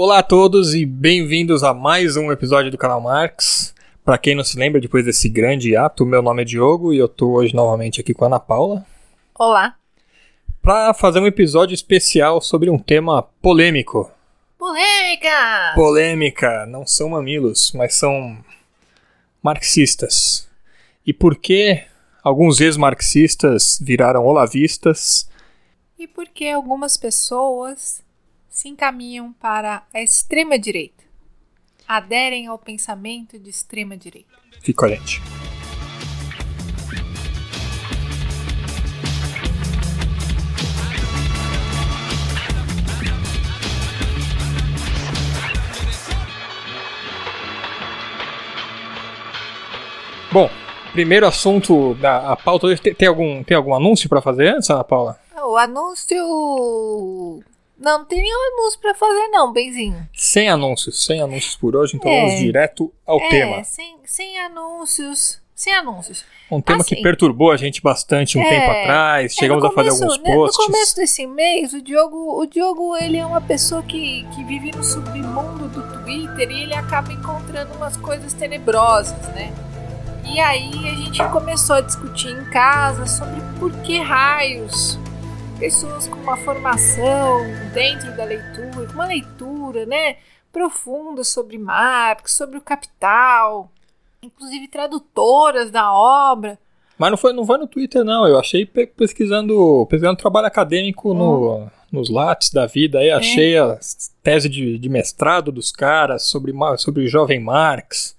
Olá a todos e bem-vindos a mais um episódio do canal Marx. Para quem não se lembra, depois desse grande ato, meu nome é Diogo e eu tô hoje novamente aqui com a Ana Paula Olá. para fazer um episódio especial sobre um tema polêmico. Polêmica! Polêmica, não são mamilos, mas são marxistas. E por que alguns ex-marxistas viraram olavistas? E por que algumas pessoas se encaminham para a extrema direita? Aderem ao pensamento de extrema direita. Fica com a gente. Bom, primeiro assunto da a pauta hoje. Tem, tem algum, tem algum anúncio para fazer antes, Ana Paula? O anúncio. Não, não tem nenhum anúncio pra fazer, não, Benzinho. Sem anúncios, sem anúncios por hoje, então É. vamos direto ao é, tema. Sem, sem anúncios. Sem anúncios. Um tema que assim, perturbou a gente bastante um é, tempo atrás. É, Chegamos no a fazer começo, alguns né, posts. No começo desse mês, o Diogo, o Diogo ele é uma pessoa que, que vive no submundo do Twitter e ele acaba encontrando umas coisas tenebrosas, né? E aí a gente começou a discutir em casa sobre por que raios pessoas com uma formação dentro da leitura, com uma leitura, né, profunda sobre Marx, sobre o Capital, inclusive tradutoras da obra, Mas não foi, não foi no Twitter, não. Eu achei pe- pesquisando, pesquisando trabalho acadêmico no, nos lattes da vida. É. Aí achei a tese de, de mestrado dos caras sobre, sobre o jovem Marx,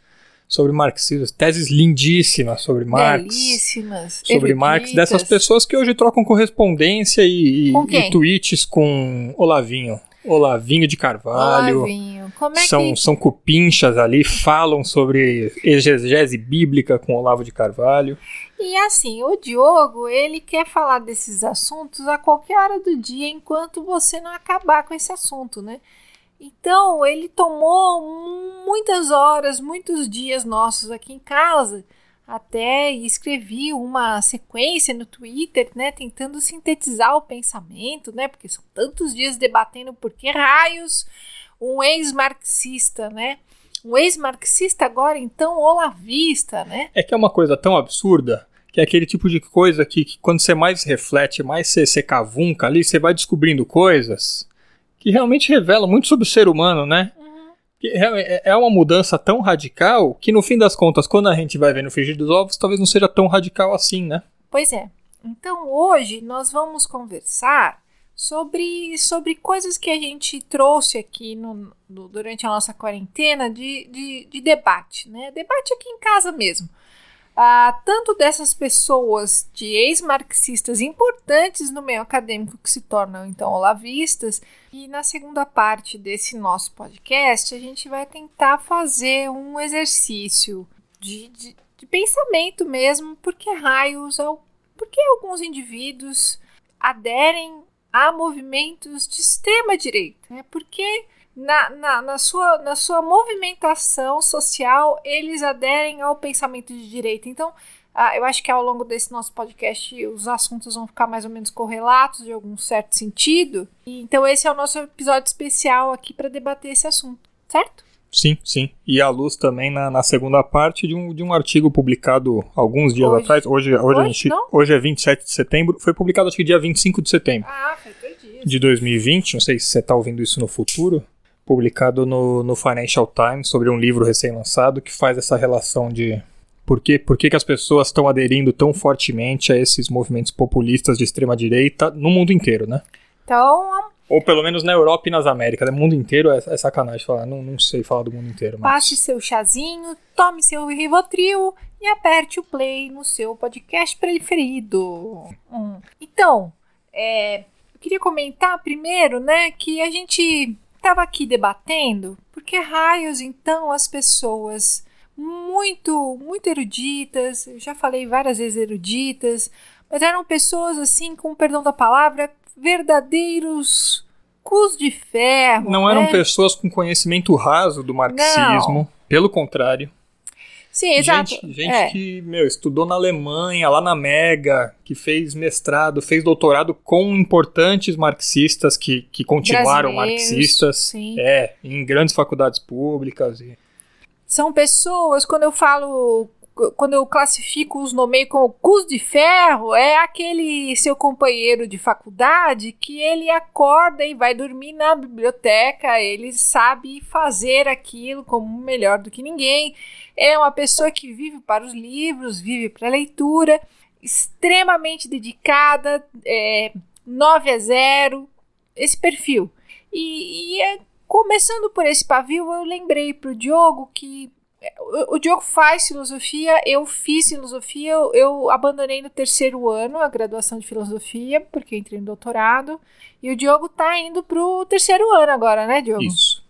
sobre marxismo. Teses lindíssimas sobre Marx. belíssimas, Sobre Marx, dessas pessoas que hoje trocam correspondência e, Com e tweets com Olavinho. Olavinho de Carvalho. Olavinho, como é são, que... são cupinchas ali, falam sobre exegese bíblica com Olavo de Carvalho. E assim, o Diogo, ele quer falar desses assuntos a qualquer hora do dia, enquanto você não acabar com esse assunto, né? Então, ele tomou muitas horas, muitos dias nossos aqui em casa, até escrevi uma sequência no Twitter, né, tentando sintetizar o pensamento, né, porque são tantos dias debatendo por que raios um ex-marxista, né, um ex-marxista agora então olavista, né, É que é uma coisa tão absurda que é aquele tipo de coisa que, que quando você mais reflete, mais você cavunca ali, você vai descobrindo coisas que realmente revelam muito sobre o ser humano, né? Que é- É uma mudança tão radical que no fim das contas, quando a gente vai ver no frigir dos ovos, talvez não seja tão radical assim, né? Pois é. Então hoje nós vamos conversar sobre, sobre coisas que a gente trouxe aqui no, no- durante a nossa quarentena de, de, de debate, né? Debate aqui em casa mesmo. Ah, tanto dessas pessoas de ex-marxistas importantes no meio acadêmico que se tornam então olavistas, e na segunda parte desse nosso podcast a gente vai tentar fazer um exercício de, de, de pensamento mesmo, porque raios ao por que alguns indivíduos aderem a movimentos de extrema direita? Né? Porque na, na, na, sua, na sua movimentação social eles aderem ao pensamento de direita. Então, ah, eu acho que ao longo desse nosso podcast os assuntos vão ficar mais ou menos correlatos de algum certo sentido. Então, esse é o nosso episódio especial aqui para debater esse assunto, certo? Sim, sim. E à luz também na, na segunda parte de um, de um artigo publicado alguns dias Hoje. atrás. Hoje, hoje, a Hoje, gente, não? hoje é 27 de setembro. Foi publicado acho que dia 25 de setembro Ah, faz dois dias. de 2020. Não sei se você está ouvindo isso no futuro. Publicado no, no Financial Times sobre um livro recém-lançado que faz essa relação de por que, por que, que as pessoas estão aderindo tão fortemente a esses movimentos populistas de extrema-direita no mundo inteiro, né? Então, Ou pelo menos na Europa e nas Américas. No mundo inteiro é, é sacanagem falar. Não, não sei falar do mundo inteiro. Mas... Passe seu chazinho, tome seu Rivotril e aperte o play no seu podcast preferido. Hum. Então, é, eu queria comentar primeiro, né, que a gente estava aqui debatendo porque raios então as pessoas muito, muito eruditas, eu já falei várias vezes eruditas, mas eram pessoas assim, com perdão da palavra, verdadeiros cus de ferro. Não eram né? pessoas com conhecimento raso do marxismo. Pelo contrário. Sim, exato. Gente, gente é. que, meu, estudou na Alemanha, lá na Mega, que fez mestrado, fez doutorado com importantes marxistas que, que continuaram marxistas. Sim. É, em grandes faculdades públicas. E... São pessoas, quando eu falo quando eu classifico os nomeio como cus de ferro, é aquele seu companheiro de faculdade que ele acorda e vai dormir na biblioteca, ele sabe fazer aquilo como melhor do que ninguém. É uma pessoa que vive para os livros, vive para a leitura, extremamente dedicada, é, 9 a 0, esse perfil. E, e é, começando por esse pavio, eu lembrei para o Diogo que o, Diogo faz filosofia, eu fiz filosofia, eu, eu, abandonei no terceiro ano a graduação de filosofia, porque entrei no doutorado, e o Diogo tá indo pro terceiro ano agora, né, Diogo? Isso.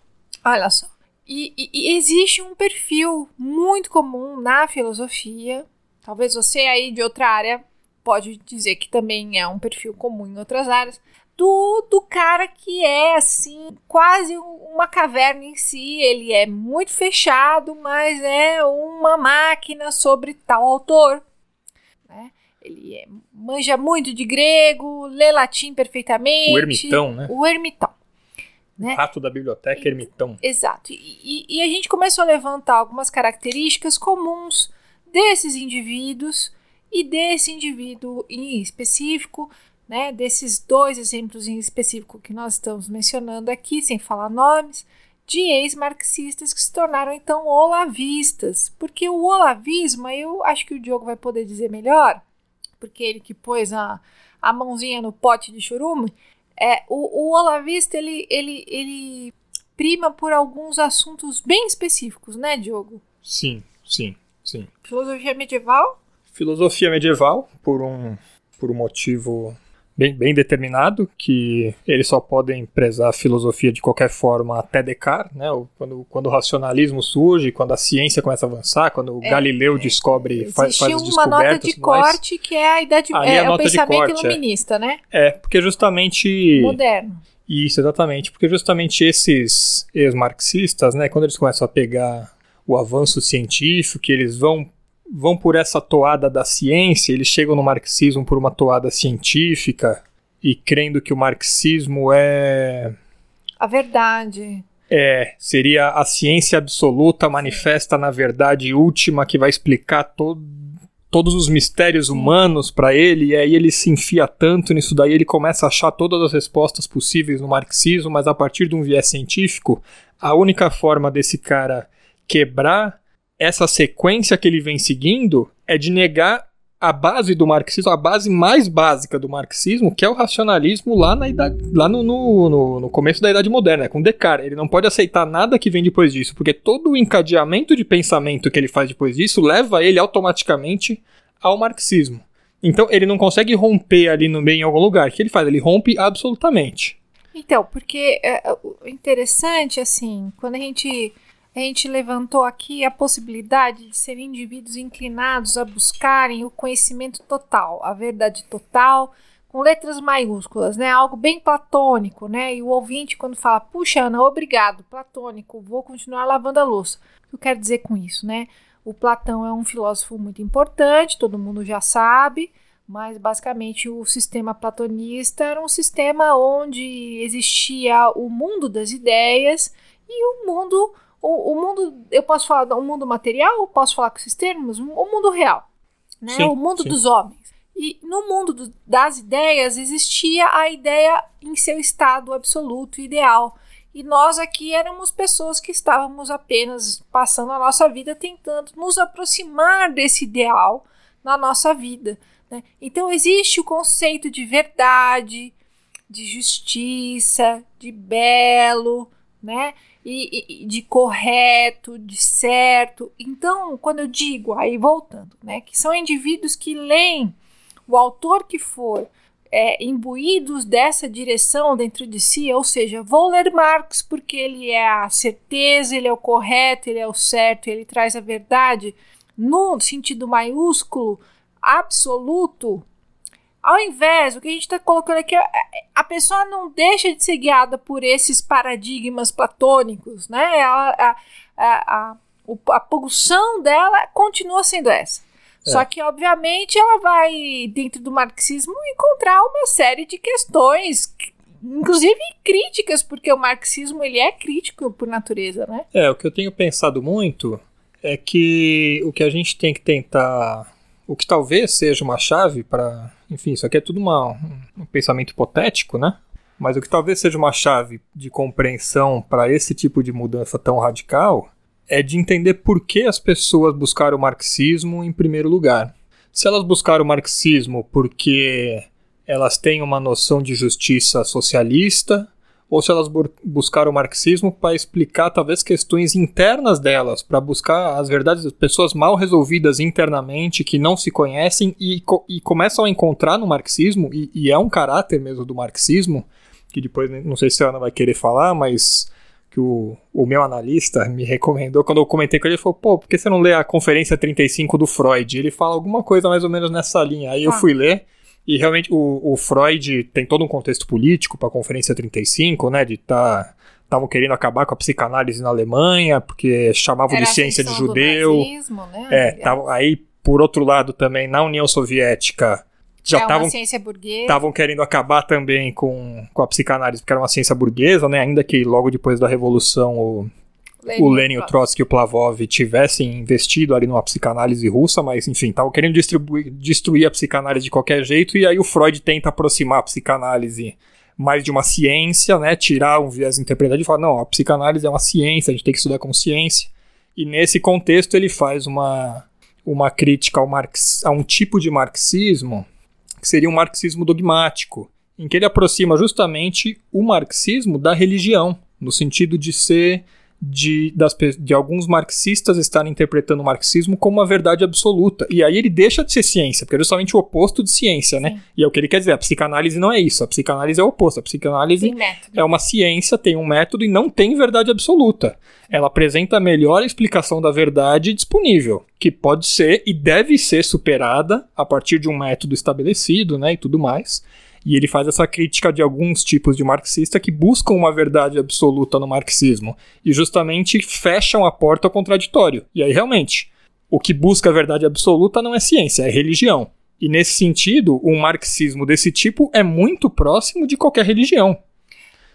Olha só. E, e, e existe um perfil muito comum na filosofia, talvez você aí de outra área pode dizer que também é um perfil comum em outras áreas, do, cara que é assim, quase uma caverna em si. Ele é muito fechado, mas é uma máquina sobre tal autor. Né? Ele é, manja muito de grego, lê latim perfeitamente. O ermitão, né? O ermitão. Né? Rato da biblioteca ermitão. Exato. E, e, e a gente começou a levantar algumas características comuns desses indivíduos e desse indivíduo em específico né, desses dois exemplos em específico que nós estamos mencionando aqui, sem falar nomes, de ex-marxistas que se tornaram então olavistas. Porque o olavismo, eu acho que o Diogo vai poder dizer melhor, porque ele que pôs a, a mãozinha no pote de churume, é, o, o olavista ele, ele, ele prima por alguns assuntos bem específicos, né, Diogo? Sim, sim, sim. Filosofia medieval? Filosofia medieval, por um, por um motivo bem, bem determinado, que eles só podem prezar a filosofia de qualquer forma até Descartes, né? Quando, quando o racionalismo surge, quando a ciência começa a avançar, quando o é, Galileu é, descobre, faz, faz as uma nota de corte que é a idade é, é, o pensamento corte, é. iluminista, né? É, porque justamente... Moderno. Isso, exatamente. Porque justamente esses ex-marxistas, né, quando eles começam a pegar o avanço científico, que eles vão vão por essa toada da ciência, eles chegam no marxismo por uma toada científica e crendo que o marxismo é. A verdade. É, seria a ciência absoluta manifesta na verdade última que vai explicar todo, todos os mistérios humanos para ele, e aí ele se enfia tanto nisso daí, ele começa a achar todas as respostas possíveis no marxismo, mas a partir de um viés científico, a única forma desse cara quebrar essa sequência que ele vem seguindo é de negar a base do marxismo, a base mais básica do marxismo, que é o racionalismo lá, na idade, lá no, no, no, começo da Idade Moderna, com Descartes. Ele não pode aceitar nada que vem depois disso, porque todo o encadeamento de pensamento que ele faz depois disso leva ele automaticamente ao marxismo. Então ele não consegue romper ali no meio em algum lugar. O que ele faz? Ele rompe absolutamente. Então, porque é interessante, assim, quando a gente a gente levantou aqui a possibilidade de serem indivíduos inclinados a buscarem o conhecimento total, a verdade total, com letras maiúsculas, né? Algo bem platônico, né? E o ouvinte, quando fala, puxa, Ana, obrigado, platônico, vou continuar lavando a louça. O que eu quero dizer com isso, né? O Platão é um filósofo muito importante, todo mundo já sabe, mas basicamente o sistema platonista era um sistema onde existia o mundo das ideias e o mundo o, o mundo, eu posso falar do mundo material, posso falar com esses termos, o mundo real, né? Sim, o mundo sim. dos homens. E no mundo do, das ideias existia a ideia em seu estado absoluto ideal. E nós aqui éramos pessoas que estávamos apenas passando a nossa vida tentando nos aproximar desse ideal na nossa vida. Né? Então existe o conceito de verdade, de justiça, de belo, né? E, e, de correto, de certo. Então, quando eu digo, aí voltando, né, que são indivíduos que leem o autor que for é, imbuídos dessa direção dentro de si, ou seja, vou ler Marx porque ele é a certeza, ele é o correto, ele é o certo, ele traz a verdade no sentido maiúsculo, absoluto, ao invés, o que a gente está colocando aqui, é, a pessoa não deixa de ser guiada por esses paradigmas platônicos, né? A, a, a, a pulsão dela continua sendo essa. É. Só que, obviamente, ela vai, dentro do marxismo, encontrar uma série de questões, inclusive críticas, porque o marxismo ele é crítico por natureza, né? É, o que eu tenho pensado muito é que o que a gente tem que tentar, o que talvez seja uma chave para, enfim, isso aqui é tudo uma, um pensamento hipotético, né? Mas o que talvez seja uma chave de compreensão para esse tipo de mudança tão radical é de entender por que as pessoas buscaram o marxismo em primeiro lugar. Se elas buscaram o marxismo porque elas têm uma noção de justiça socialista, ou se elas bu buscaram o marxismo para explicar talvez questões internas delas, para buscar as verdades das pessoas mal resolvidas internamente, que não se conhecem e, co e começam a encontrar no marxismo, e, e, é um caráter mesmo do marxismo, que depois não sei se a Ana vai querer falar, mas que o, o meu analista me recomendou, quando eu comentei com ele, ele falou, pô, por que você não lê a conferência 35 do Freud? Ele fala alguma coisa mais ou menos nessa linha. Aí ah. eu fui ler, e realmente o, o Freud tem todo um contexto político para a conferência 35, né, de estar... Tá, estavam querendo acabar com a psicanálise na Alemanha, porque chamavam Era de ciência de judeu. Nazismo, né? É, tava, aí, por outro lado, também, na União Soviética, já estavam é estavam querendo acabar também com, com a psicanálise porque era uma ciência burguesa, né? Ainda que logo depois da revolução o Lenin, o Lenin, o Trotsky e o Plavov tivessem investido ali numa psicanálise russa, mas enfim, estavam querendo destruir a psicanálise de qualquer jeito e aí o Freud tenta aproximar a psicanálise mais de uma ciência, né? Tirar um viés interpretativo e falar, não, a psicanálise é uma ciência, a gente tem que estudar com ciência. E nesse contexto ele faz uma, uma crítica ao marx, a um tipo de marxismo que seria um marxismo dogmático, em que ele aproxima justamente o marxismo da religião, no sentido de ser de, das, de alguns marxistas estarem interpretando o marxismo como uma verdade absoluta. E aí ele deixa de ser ciência, porque é justamente o oposto de ciência, né? Sim. E é o que ele quer dizer. A psicanálise não é isso. A psicanálise é o oposto. A psicanálise é uma ciência, tem um método e não tem verdade absoluta. Ela apresenta a melhor explicação da verdade disponível, que pode ser e deve ser superada a partir de um método estabelecido, né? E tudo mais. E ele faz essa crítica de alguns tipos de marxista que buscam uma verdade absoluta no marxismo e justamente fecham a porta ao contraditório. E aí, realmente, o que busca a verdade absoluta não é ciência, é religião. E nesse sentido, um marxismo desse tipo é muito próximo de qualquer religião.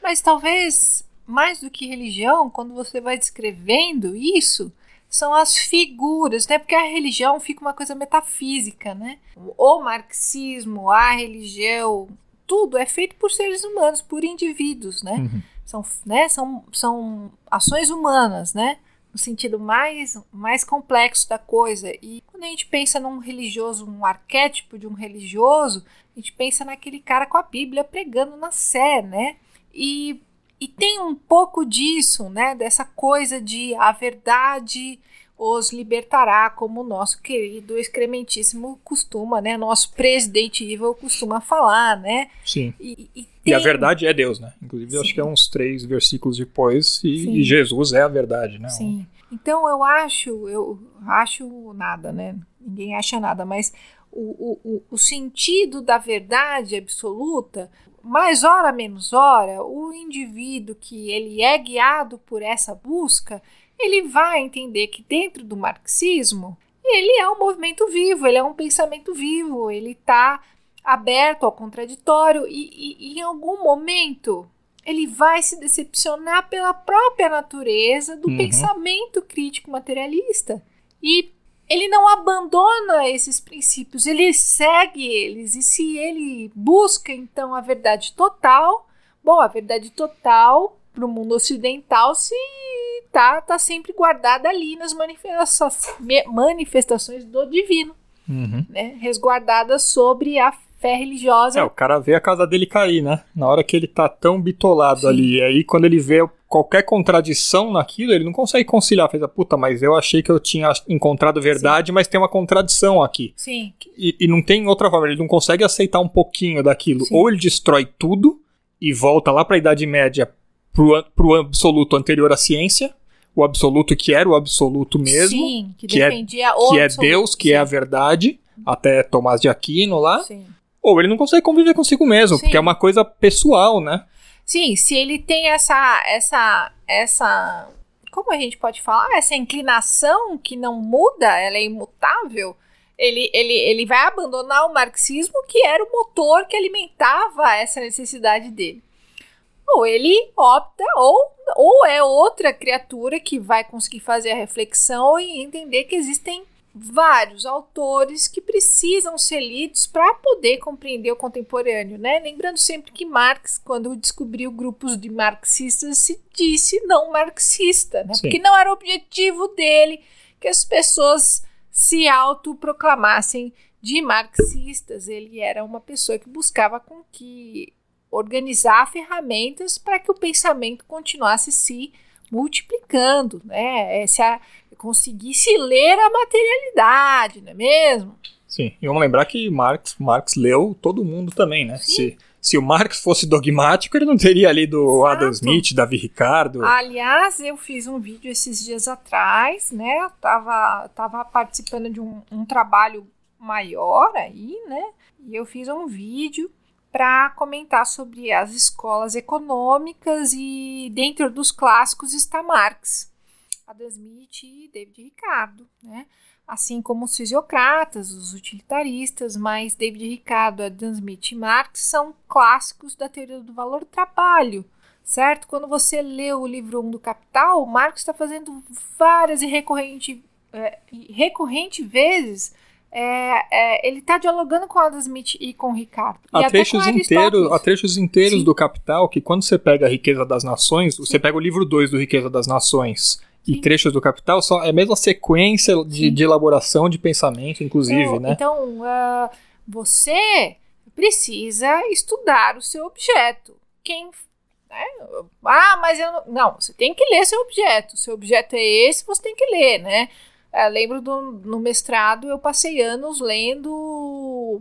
Mas talvez, mais do que religião, quando você vai descrevendo isso, são as figuras, né? Porque a religião fica uma coisa metafísica, né? O marxismo, a religião, tudo é feito por seres humanos, por indivíduos, né? Uhum. São, né? São, são ações humanas, né? No sentido mais, mais complexo da coisa. E quando a gente pensa num religioso, um arquétipo de um religioso, a gente pensa naquele cara com a Bíblia pregando na sé, né? E e tem um pouco disso, né? Dessa coisa de a verdade os libertará, como o nosso querido excrementíssimo costuma, né? Nosso presidente Ivo costuma falar, né? Sim. E, e, tem... e a verdade é Deus, né? Inclusive, Sim. acho que é uns três versículos depois, e, e, Jesus é a verdade, né? Sim. Então eu acho, eu acho nada, né? Ninguém acha nada, mas o, o, o sentido da verdade absoluta mais hora menos hora, o indivíduo que ele é guiado por essa busca, ele vai entender que dentro do marxismo, ele é um movimento vivo, ele é um pensamento vivo, ele está aberto ao contraditório e, e, e em algum momento ele vai se decepcionar pela própria natureza do uhum. pensamento crítico materialista. E ele não abandona esses princípios, ele segue eles. E se ele busca então a verdade total, bom, a verdade total para o mundo ocidental se tá, tá sempre guardada ali nas manifestações do divino, uhum. né? resguardada sobre a fé religiosa. É, o cara vê a casa dele cair, né? Na hora que ele tá tão bitolado Sim. ali. E aí, quando ele vê qualquer contradição naquilo, ele não consegue conciliar. Fez a puta, mas eu achei que eu tinha encontrado verdade, Sim. mas tem uma contradição aqui. Sim. E, e, não tem outra forma, ele não consegue aceitar um pouquinho daquilo. Sim. Ou ele destrói tudo e volta lá para a Idade Média pro, pro absoluto anterior à ciência. O absoluto que era o absoluto mesmo. Sim, que, que é, defendia é, o Que absoluto, é Deus, que sim. é a verdade. Até Tomás de Aquino lá. Sim. Ou ele não consegue conviver consigo mesmo, sim. porque é uma coisa pessoal, né? Sim, se ele tem essa essa essa como a gente pode falar, essa inclinação que não muda, ela é imutável, ele, ele, ele vai abandonar o marxismo, que era o motor que alimentava essa necessidade dele. Ou ele opta, ou, ou é outra criatura que vai conseguir fazer a reflexão e entender que existem vários autores que precisam ser lidos para poder compreender o contemporâneo, né? Lembrando sempre que Marx, quando descobriu grupos de marxistas, se disse não marxista, né? Porque não era o objetivo dele que as pessoas se autoproclamassem de marxistas. Ele era uma pessoa que buscava com que organizar ferramentas para que o pensamento continuasse se multiplicando, né? É, se a, conseguisse ler a materialidade, não é mesmo? Sim, e vamos lembrar que Marx, Marx leu todo mundo também, né? Se, se o Marx fosse dogmático, ele não teria lido Exato. Adam Smith, Davi Ricardo. Aliás, eu fiz um vídeo esses dias atrás, né? Eu tava, tava participando de um, um trabalho maior aí, né? E eu fiz um vídeo para comentar sobre as escolas econômicas e dentro dos clássicos está Marx, Adam Smith e David Ricardo, né? Assim como os fisiocratas, os utilitaristas, mas David Ricardo, Adam Smith e Marx são clássicos da teoria do valor do trabalho, certo? Quando você lê o livro 1 do Capital, Marx está fazendo várias e recorrente, é, recorrente vezes é, é, ele está dialogando com Adam Smith e com Ricardo. Há trechos, inteiros, há trechos inteiros Sim. do Capital que, quando você pega a Riqueza das Nações, Sim. você pega o livro 2 do Riqueza das Nações Sim. e trechos do Capital, são, é a mesma sequência de, de elaboração de pensamento, inclusive, então, né? Então, uh, você precisa estudar o seu objeto. Quem né? Ah, mas eu não. Não, você tem que ler seu objeto. Seu objeto é esse, você tem que ler, né? É, lembro do, no mestrado eu passei anos lendo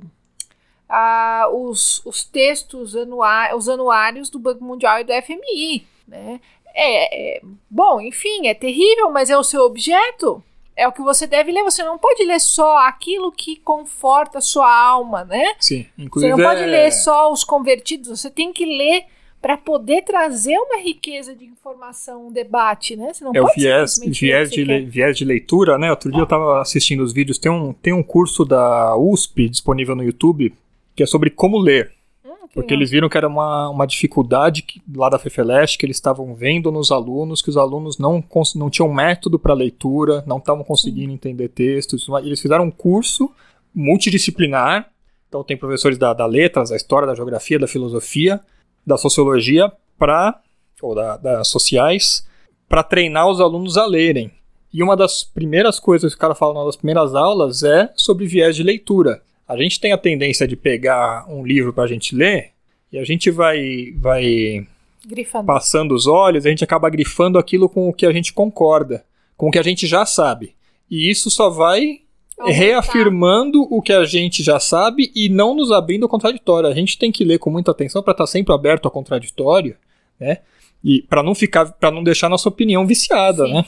ah, os, os textos anuais, os anuários do Banco Mundial e do FMI, né? É, é, bom, enfim, é terrível, mas é o seu objeto. É o que você deve ler. Você não pode ler só aquilo que conforta a sua alma, né? Sim, inclusive. Você não pode é... ler só os convertidos. Você tem que ler para poder trazer uma riqueza de informação, um debate, né? Você não é o viés, viés, de le, viés de leitura, né? Outro dia eu estava assistindo os vídeos, tem um, tem um curso da USP disponível no YouTube que é sobre como ler. Hum, porque eles viram que era uma, uma dificuldade que, lá da FEFELESH que eles estavam vendo nos alunos, que os alunos não, não tinham método para leitura, não estavam conseguindo Sim. entender textos. Eles fizeram um curso multidisciplinar, então tem professores da, da letras, da história, da geografia, da filosofia, da sociologia para ou da, das sociais para treinar os alunos a lerem. E uma das primeiras coisas que o cara fala nas primeiras aulas é sobre viés de leitura. A gente tem a tendência de pegar um livro para a gente ler e a gente vai, vai grifando. passando os olhos, a gente acaba grifando aquilo com o que a gente concorda, com o que a gente já sabe. E isso só vai reafirmando o que a gente já sabe e não nos abrindo ao contraditório. A gente tem que ler com muita atenção para estar tá sempre aberto ao contraditório, né? E para não ficar, para não deixar nossa opinião viciada, Sim. né?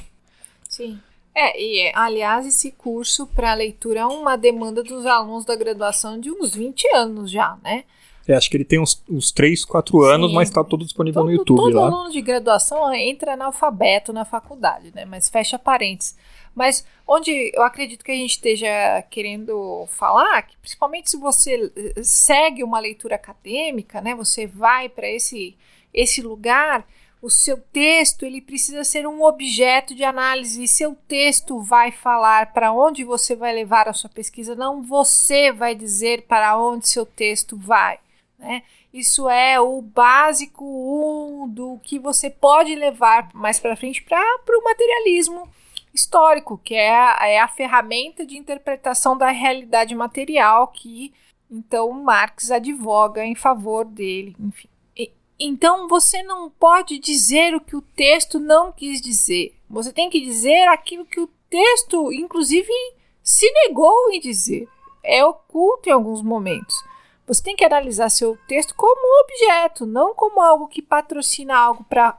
Sim. É, e aliás, esse curso para leitura é uma demanda dos alunos da graduação de uns 20 anos já, né? É, acho que ele tem uns, uns 3, 4 anos, Sim. mas está todo disponível todo, no YouTube todo lá. Todo aluno de graduação entra analfabeto na faculdade, né? Mas fecha parênteses. Mas onde eu acredito que a gente esteja querendo falar, que principalmente se você eh, segue uma leitura acadêmica, né, você vai para esse, esse lugar, o seu texto ele precisa ser um objeto de análise e seu texto vai falar para onde você vai levar a sua pesquisa, não você vai dizer para onde seu texto vai. Né? Isso é o básico um, do que você pode levar mais para frente para o materialismo histórico, que é a, é a ferramenta de interpretação da realidade material que então Marx advoga em favor dele, enfim. E, então você não pode dizer o que o texto não quis dizer. Você tem que dizer aquilo que o texto, inclusive, se negou em dizer. É oculto em alguns momentos. Você tem que analisar seu texto como um objeto, não como algo que patrocina algo para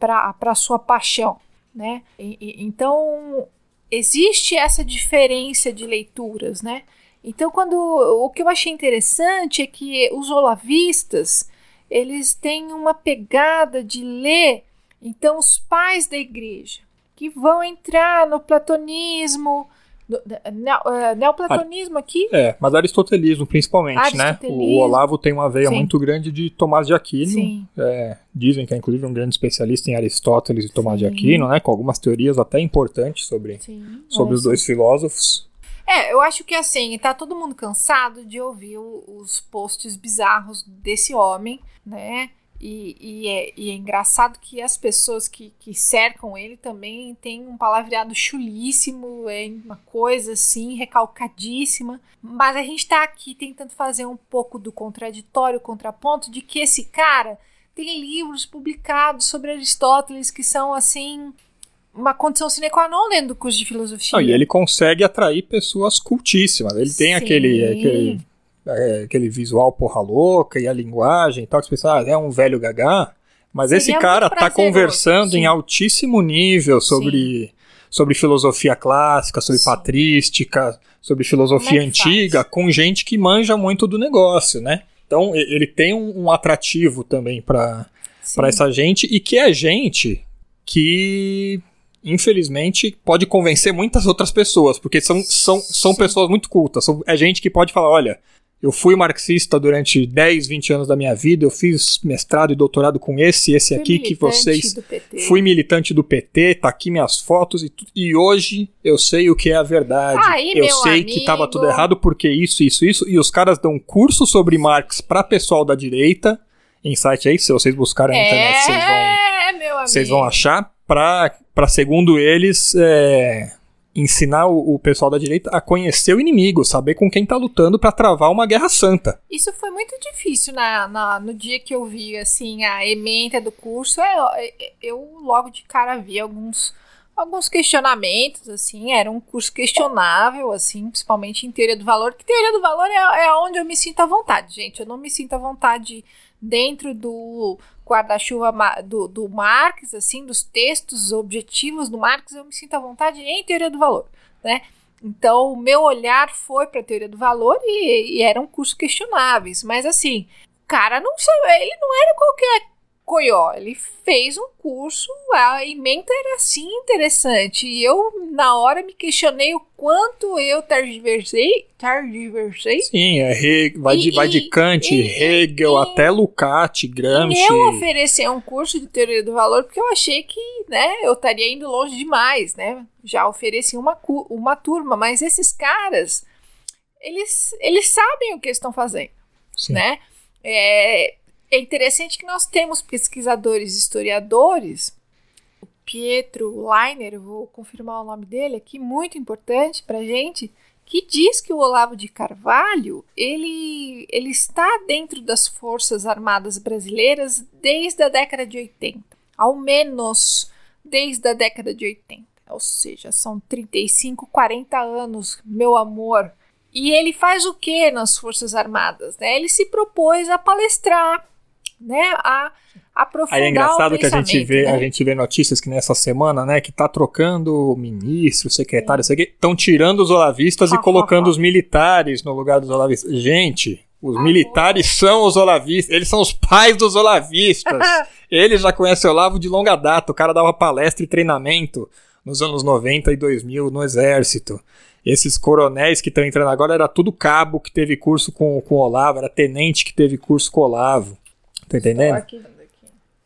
a sua paixão né? E, e, então existe essa diferença de leituras, né? Então quando o que eu achei interessante é que os olavistas eles têm uma pegada de ler Então, os pais da igreja que vão entrar no platonismo, neo, uh, neoplatonismo aqui. É, mas aristotelismo principalmente, né? O Olavo tem uma veia Sim. muito grande de Tomás de Aquino. É, dizem que é inclusive um grande especialista em Aristóteles e Tomás Sim. de Aquino, né? Com algumas teorias até importantes sobre, sobre os dois filósofos. É, eu acho que assim, tá todo mundo cansado de ouvir os posts bizarros desse homem, né? E, e, é, e, é, engraçado que as pessoas que, que cercam ele também têm um palavreado chulíssimo, é uma coisa assim, recalcadíssima. Mas a gente está aqui tentando fazer um pouco do contraditório, contraponto, de que esse cara tem livros publicados sobre Aristóteles que são assim uma condição sine qua non dentro do curso de filosofia. e ele consegue atrair pessoas cultíssimas. Ele tem aquele, aquele é, aquele visual porra louca e a linguagem e tal, que você pensa, ah, é um velho gagá, mas Seria esse cara tá conversando sim. em altíssimo nível sobre, sobre filosofia clássica, sobre sim. patrística, sobre filosofia é antiga, faz? com gente que manja muito do negócio, né? Então ele tem um, um atrativo também para essa gente e que é gente que infelizmente, pode convencer muitas outras pessoas, porque são, são, são pessoas muito cultas. São, é gente que pode falar: olha, eu fui marxista durante 10, 20 anos da minha vida, eu fiz mestrado e doutorado com esse esse fui aqui que vocês. Fui militante do PT, tá aqui minhas fotos e, e hoje eu sei o que é a verdade. Aí, eu sei amigo. que estava tudo errado porque isso, isso, isso. E os caras dão curso sobre Marx para pessoal da direita. Em site aí, se vocês buscarem na internet, vocês vão, é, vocês vão achar. Para, segundo eles, é, ensinar o, o, pessoal da direita a conhecer o inimigo, saber com quem tá lutando para travar uma guerra santa. Isso foi muito difícil na, na, no dia que eu vi assim a ementa do curso. Eu, é, é, eu logo de cara vi alguns alguns questionamentos assim. Era um curso questionável assim, principalmente em teoria do valor. Que teoria do valor é, é onde eu me sinto à vontade, gente. Eu não me sinto à vontade dentro do guarda-chuva do, do Marx, assim, dos textos objetivos do Marx, eu me sinto à vontade em teoria do valor, né? Então, o meu olhar foi para a teoria do valor e, e eram cursos questionáveis, mas assim, cara não ele não era qualquer Coió, ele fez um curso, a emenda era assim interessante. E eu, na hora, me questionei o quanto eu tardiversei. Tardiversei? Sim, é He vai, e, de, vai de Kant, e, Hegel, e, até Lukács, Gramsci. Eu ofereci um curso de teoria do valor porque eu achei que né, eu estaria indo longe demais, né? Já ofereci uma, uma turma, mas esses caras, eles, eles sabem o que estão fazendo, Sim. né? É, é interessante que nós temos pesquisadores historiadores, o Pietro Leiner, vou confirmar o nome dele aqui, muito importante para gente, que diz que o Olavo de Carvalho ele, ele está dentro das Forças Armadas Brasileiras desde a década de 80, ao menos desde a década de 80, ou seja, são 35, 40 anos, meu amor. E ele faz o que nas Forças Armadas? Né? Ele se propôs a palestrar né, a aprofundar Aí é engraçado que a gente vê, né? a gente vê notícias que nessa semana, né, que tá trocando ministro, secretário, estão tirando os olavistas e colocando os militares no lugar dos olavistas. Gente, os militares são os olavistas, eles são os pais dos olavistas. eles já conhecem o Olavo de longa data, o cara dava palestra e treinamento nos anos 90 e 2000 no exército. Esses coronéis que estão entrando agora era tudo cabo que teve curso com, com o Olavo, era tenente que teve curso com o Olavo. Tá entendendo?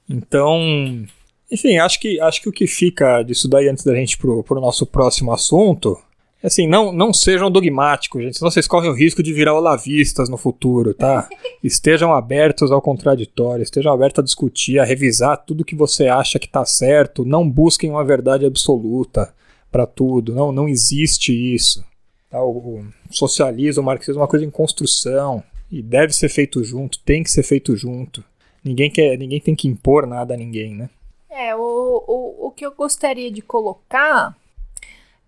Então, enfim, acho que, acho que o que fica disso daí antes da gente pro, pro nosso próximo assunto é assim, não, não sejam dogmáticos, gente, senão vocês correm o risco de virar olavistas no futuro, tá? estejam abertos ao contraditório, estejam abertos a discutir, a revisar tudo que você acha que tá certo, não busquem uma verdade absoluta para tudo, não, não existe isso. Tá? O, o socialismo, o marxismo é uma coisa em construção, e deve ser feito junto, tem que ser feito junto. Ninguém quer, ninguém tem que impor nada a ninguém, né? É, o, o, o que eu gostaria de colocar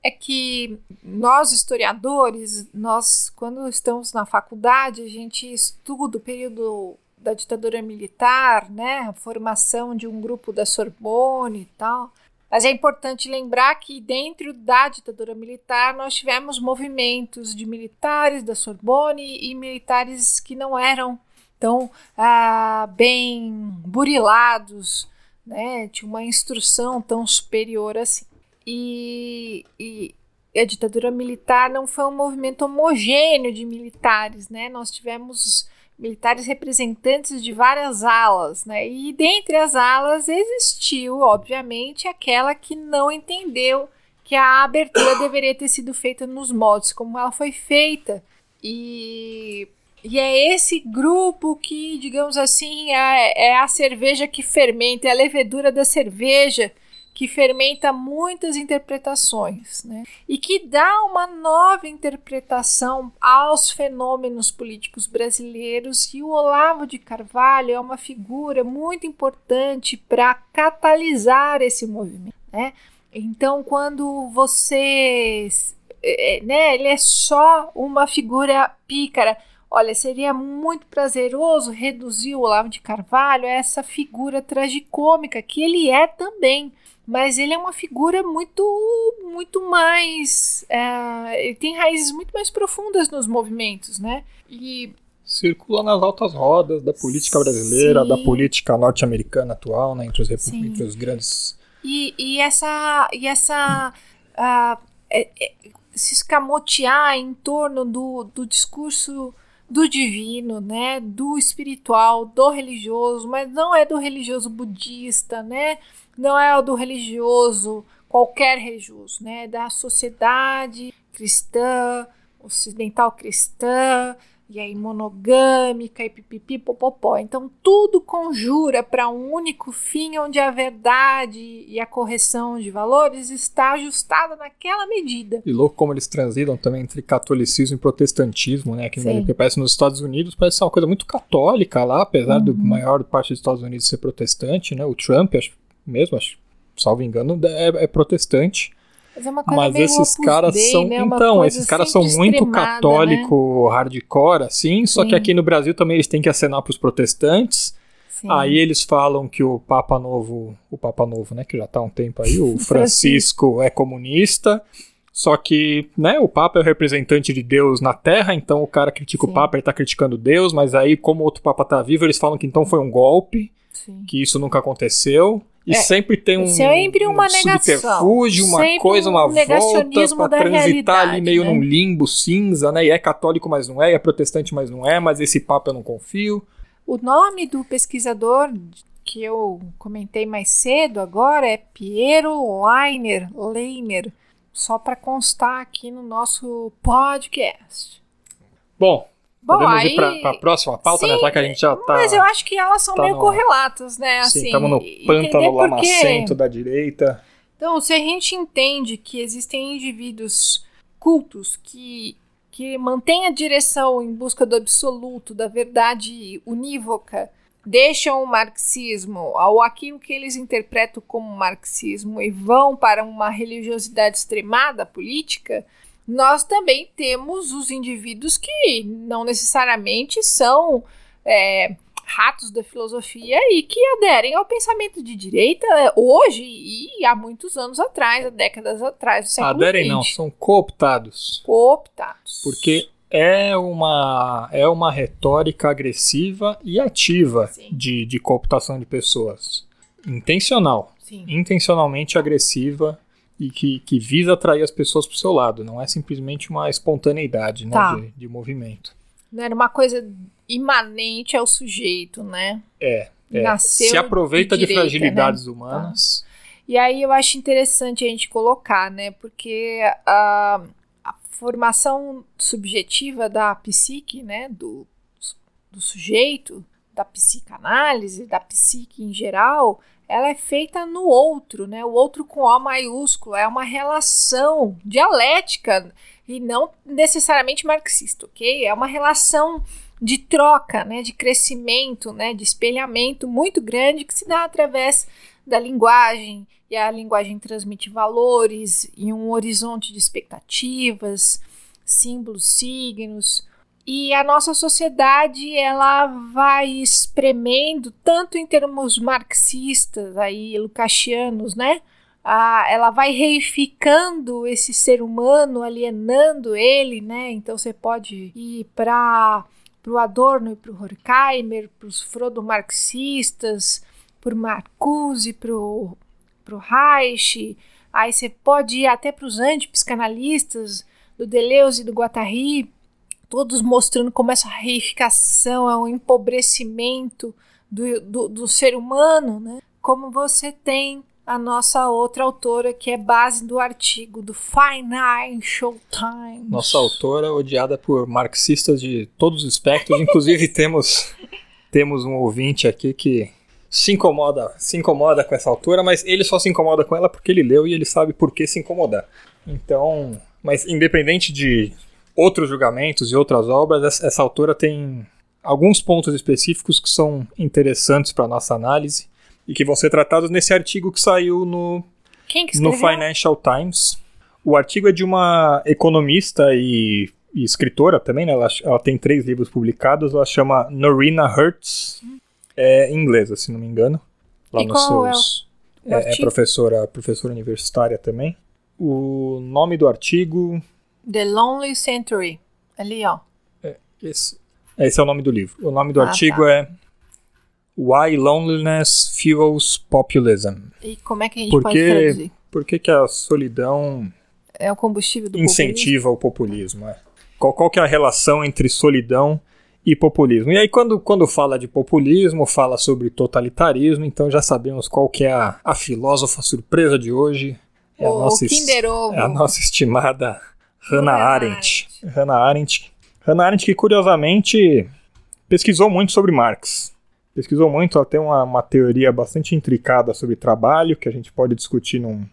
é que nós historiadores, nós quando estamos na faculdade, a gente estuda o período da ditadura militar, né, a formação de um grupo da Sorbonne e tal. Mas é importante lembrar que dentro da ditadura militar nós tivemos movimentos de militares da Sorbonne e militares que não eram tão ah, bem burilados né? Tinha uma instrução tão superior assim. E, e a ditadura militar não foi um movimento homogêneo de militares, né? Nós tivemos militares representantes de várias alas, né? E dentre as alas existiu, obviamente, aquela que não entendeu que a abertura deveria ter sido feita nos modos como ela foi feita. E, e é esse grupo que, digamos assim, é, é a cerveja que fermenta, é a levedura da cerveja que fermenta muitas interpretações, né? E que dá uma nova interpretação aos fenômenos políticos brasileiros. E o Olavo de Carvalho é uma figura muito importante para catalisar esse movimento, né? Então, quando você, é, né, ele é só uma figura pícara. Olha, seria muito prazeroso reduzir o Olavo de Carvalho a essa figura tragicômica que ele é também. Mas ele é uma figura muito muito mais é, ele tem raízes muito mais profundas nos movimentos né? E circula nas altas rodas da política brasileira Sim. da política norte-americana atual né entre os, entre os grandes. E, e essa e essa uh, é, é, se escamotear em torno do, do discurso do divino, né, do espiritual, do religioso, mas não é do religioso budista, né? não é o do religioso, qualquer religioso, né? Da sociedade cristã, ocidental cristã, e aí monogâmica e pipipi popopó. Então tudo conjura para um único fim onde a verdade e a correção de valores está ajustada naquela medida. E louco como eles transitam também entre catolicismo e protestantismo, né? Que porque parece nos Estados Unidos parece ser uma coisa muito católica lá, apesar uhum. do maior parte dos Estados Unidos ser protestante, né? O Trump, acho mesmo, acho, salvo engano, é, é protestante. Mas, é mas esses caras Day, são. Né? Então, esses caras são muito católico né? hardcore, assim, só Sim. que aqui no Brasil também eles têm que acenar para os protestantes. Sim. Aí eles falam que o Papa Novo, o Papa Novo, né, que já está há um tempo aí, o Francisco é comunista. Só que, né, o Papa é o representante de Deus na Terra, então o cara critica Sim. o Papa, ele tá criticando Deus, mas aí, como outro Papa tá vivo, eles falam que então foi um golpe, Sim. que isso nunca aconteceu. E é, sempre tem um, sempre uma um subterfúgio, uma coisa, uma um volta para transitar ali meio né? num limbo cinza, né? E é católico, mas não é, é protestante, mas não é, mas esse papo eu não confio. O nome do pesquisador que eu comentei mais cedo agora é Piero Leiner, Leiner só para constar aqui no nosso podcast. Bom, Bom, Podemos aí, ir para a próxima pauta, né? sim, né? Já que a gente já tá. Mas eu acho que elas são tá meio no, correlatas, né? Assim, sim, estamos no pântano lamacento da direita. Então, se a gente entende que existem indivíduos cultos que, que mantêm a direção em busca do absoluto, da verdade unívoca, deixam o marxismo, ou aquilo que eles interpretam como marxismo, e vão para uma religiosidade extremada política nós também temos os indivíduos que não necessariamente são é, ratos da filosofia e que aderem ao pensamento de direita hoje e há muitos anos atrás, há décadas atrás do século Aderem não, são cooptados. Cooptados. Porque é uma, é uma retórica agressiva e ativa de, de cooptação de pessoas. Intencional. Sim. Intencionalmente agressiva e que, que visa atrair as pessoas para o seu lado, não é simplesmente uma espontaneidade né, tá. de, de movimento. Não era uma coisa imanente ao sujeito, né? É. é. Nasceu Se aproveita de, direita, de fragilidades né? humanas. Tá. E aí eu acho interessante a gente colocar, né? Porque a, a formação subjetiva da psique, né? Do, do sujeito, da psicanálise, da psique em geral, ela é feita no outro, né? O outro com O maiúsculo é uma relação dialética e não necessariamente marxista, ok? É uma relação de troca, né? De crescimento, né? De espelhamento muito grande que se dá através da linguagem e a linguagem transmite valores e um horizonte de expectativas, símbolos, signos, e a nossa sociedade ela vai espremendo tanto em termos marxistas aí lucachianos, né? Ah, ela vai reificando esse ser humano, alienando ele, né? Então você pode ir para o Adorno e para o Horkheimer, para os Frodo marxistas, por Marcuse, pro, pro Reich, aí você pode ir até para os antipsicanalistas do Deleuze e do Guattari, todos mostrando como essa reificação é um empobrecimento do, do, do ser humano, né? Como você tem a nossa outra autora, que é base do artigo do Financial Times. Nossa autora odiada por marxistas de todos os espectros, inclusive temos temos um ouvinte aqui que se incomoda, se incomoda com essa autora, mas ele só se incomoda com ela porque ele leu e ele sabe por que se incomodar. Então, mas independente de outros julgamentos e outras obras, essa, autora tem alguns pontos específicos que são interessantes para nossa análise e que vão ser tratados nesse artigo que saiu no, que no Financial Times. O artigo é de uma economista e, e escritora também, né? ela, ela, tem três livros publicados, ela chama Norina Hertz, é inglesa, se não me engano. Lá e nos seus, é, é, é professora, professora universitária também. O nome do artigo. The Lonely Century. Ali, ó. É, esse, esse é o nome do livro. O nome do ah, artigo tá. é Why Loneliness Fuels Populism. E como é que a gente pode traduzir? Por que, que a solidão é o combustível do incentiva populismo? o populismo? É. Qual, qual que é a relação entre solidão e populismo? E aí quando, quando fala de populismo, fala sobre totalitarismo, então já sabemos qual que é a, a filósofa surpresa de hoje. É o a nossa. É a nossa estimada Hannah Arendt. Hannah Arendt. Hannah Arendt que curiosamente pesquisou muito sobre Marx pesquisou muito, ela tem uma, uma teoria bastante intricada sobre trabalho, que a gente pode discutir num,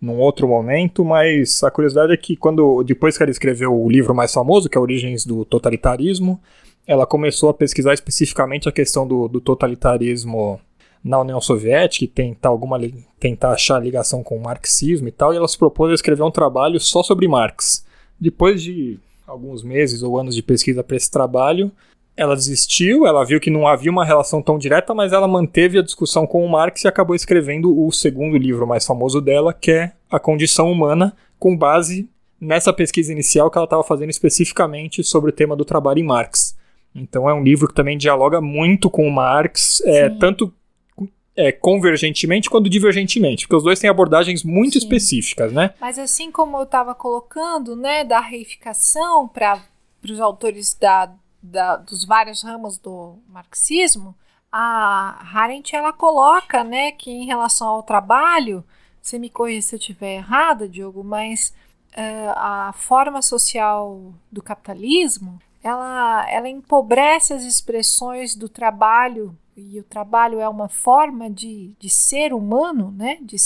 num outro momento, mas a curiosidade é que quando depois que ela escreveu o livro mais famoso, que é Origens do Totalitarismo, ela começou a pesquisar especificamente a questão do, do totalitarismo na União Soviética e tentar alguma tentar achar ligação com o marxismo e tal, e ela se propôs a escrever um trabalho só sobre Marx. Depois de alguns meses ou anos de pesquisa para esse trabalho, ela desistiu, ela viu que não havia uma relação tão direta, mas ela manteve a discussão com o Marx e acabou escrevendo o segundo livro mais famoso dela, que é A Condição Humana, com base nessa pesquisa inicial que ela estava fazendo especificamente sobre o tema do trabalho em Marx. Então é um livro que também dialoga muito com o Marx, é, tanto é, convergentemente quanto divergentemente, porque os dois têm abordagens muito Sim. específicas, né? Mas assim como eu estava colocando, né, da reificação para os autores da da, dos vários ramos do marxismo, a Arendt ela coloca, né, que em relação ao trabalho, você me corrija se eu estiver errada, Diogo, mas uh, a forma social do capitalismo, ela, ela empobrece as expressões do trabalho e o trabalho é uma forma de, de ser humano, né, de,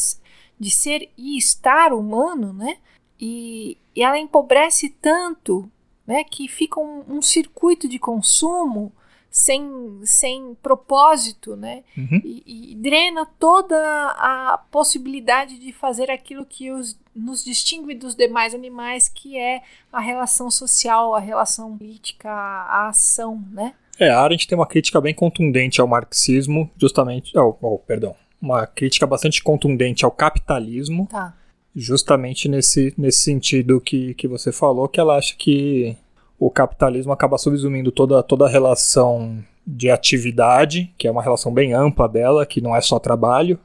de ser e estar humano, né, e, e ela empobrece tanto né, que fica um, um circuito de consumo sem, sem propósito, né? Uhum. E, e, drena toda a possibilidade de fazer aquilo que os, nos distingue dos demais animais, que é a relação social, a relação política, a ação, né? É, a Arendt tem uma crítica bem contundente ao marxismo, justamente, oh, oh perdão, uma crítica bastante contundente ao capitalismo. Tá justamente nesse, nesse sentido que, que você falou, que ela acha que o capitalismo acaba subsumindo toda, toda a relação de atividade, que é uma relação bem ampla dela, que não é só trabalho,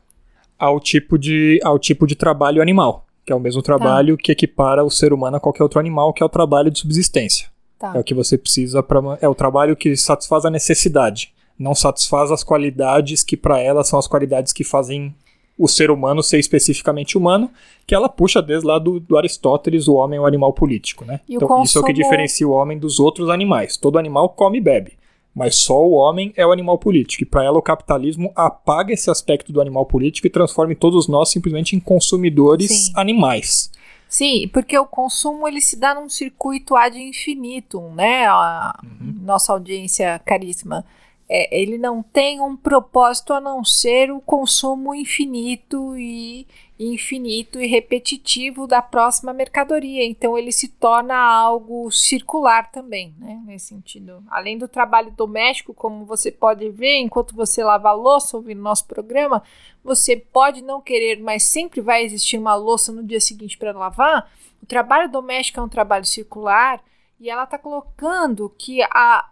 ao tipo de, ao tipo de trabalho animal, que é o mesmo trabalho tá. que equipara o ser humano a qualquer outro animal, que é o trabalho de subsistência. Tá. É o que você precisa para é o trabalho que satisfaz a necessidade, não satisfaz as qualidades que para ela são as qualidades que fazem o ser humano ser especificamente humano, que ela puxa desde lá do, do Aristóteles, o homem é o animal político, né? E então, consumo... isso é o que diferencia o homem dos outros animais. Todo animal come e bebe, mas só o homem é o animal político. E para ela o capitalismo apaga esse aspecto do animal político e transforma todos nós simplesmente em consumidores Sim. animais. Sim, porque o consumo ele se dá num circuito ad infinitum, né? A uhum. nossa audiência caríssima é, ele não tem um propósito a não ser o consumo infinito e infinito e repetitivo da próxima mercadoria. Então ele se torna algo circular também, né? Nesse sentido. Além do trabalho doméstico, como você pode ver, enquanto você lava a louça ouvindo nosso programa, você pode não querer, mas sempre vai existir uma louça no dia seguinte para lavar. O trabalho doméstico é um trabalho circular e ela está colocando que a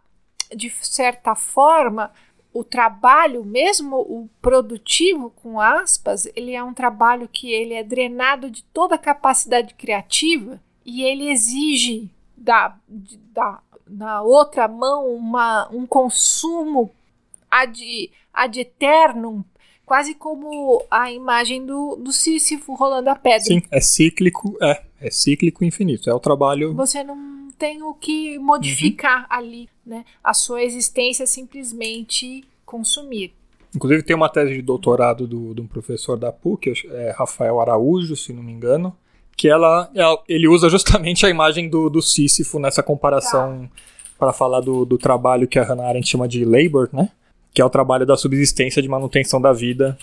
de certa forma, o trabalho, mesmo o produtivo, com aspas, ele é um trabalho que ele é drenado de toda a capacidade criativa e ele exige da, da, na outra mão uma, um consumo ad, ad eternum, quase como a imagem do, do Sísifo rolando a pedra. Sim, é cíclico, é, é cíclico infinito, é o trabalho... Você não tem o que modificar uhum. ali, né? A sua existência é simplesmente consumir. Inclusive tem uma tese de doutorado do, de um professor da PUC, é Rafael Araújo, se não me engano, que ela, ela ele usa justamente a imagem do, do Sísifo nessa comparação tá. para falar do, do trabalho que a Hannah Arendt chama de labor, né? Que é o trabalho da subsistência de manutenção da vida,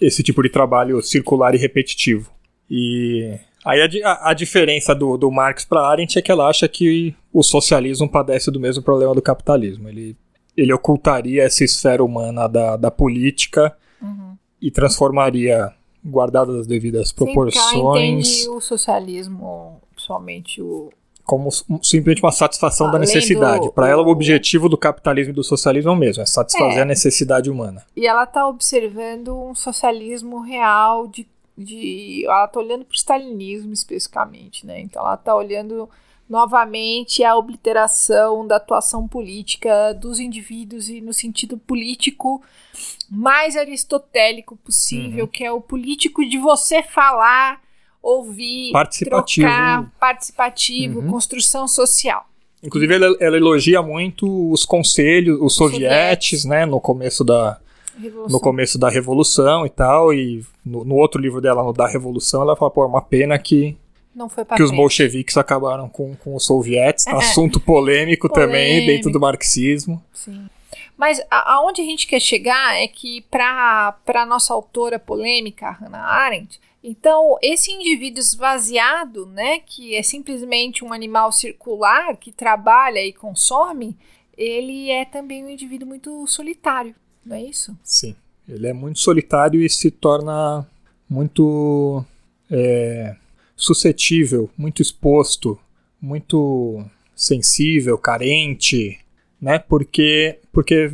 esse tipo de trabalho circular e repetitivo. E aí a, a, a diferença do, do Marx para Arendt é que ela acha que o socialismo padece do mesmo problema do capitalismo. Ele, ele ocultaria essa esfera humana da, da política uhum. e transformaria guardadas as devidas proporções. Sim, entende o socialismo, principalmente o como simplesmente uma satisfação Além da necessidade. Para ela, o objetivo do capitalismo e do socialismo é o mesmo, é satisfazer é. a necessidade humana. E ela está observando um socialismo real de, de ela está olhando para o stalinismo especificamente, né? Então ela está olhando novamente a obliteração da atuação política dos indivíduos e no sentido político mais aristotélico possível, uhum. que é o político de você falar, ouvir, participativo. trocar, participativo, uhum. construção social. Inclusive, ela, ela, elogia muito os conselhos, os sovietes, né, no começo da Revolução. no começo da revolução e tal, e no, no, outro livro dela, no da revolução, ela fala, pô, é uma pena que não foi que frente. os bolcheviques acabaram com, com os sovietes, é. assunto polêmico, polêmico, também dentro do marxismo. Sim. Mas a, aonde a gente quer chegar é que para a nossa autora polêmica, Hannah Arendt, então, esse indivíduo esvaziado, né, que é simplesmente um animal circular que trabalha e consome, ele é também um indivíduo muito solitário, não é isso? Sim, ele é muito solitário e se torna muito é, suscetível, muito exposto, muito sensível, carente, né? Porque, porque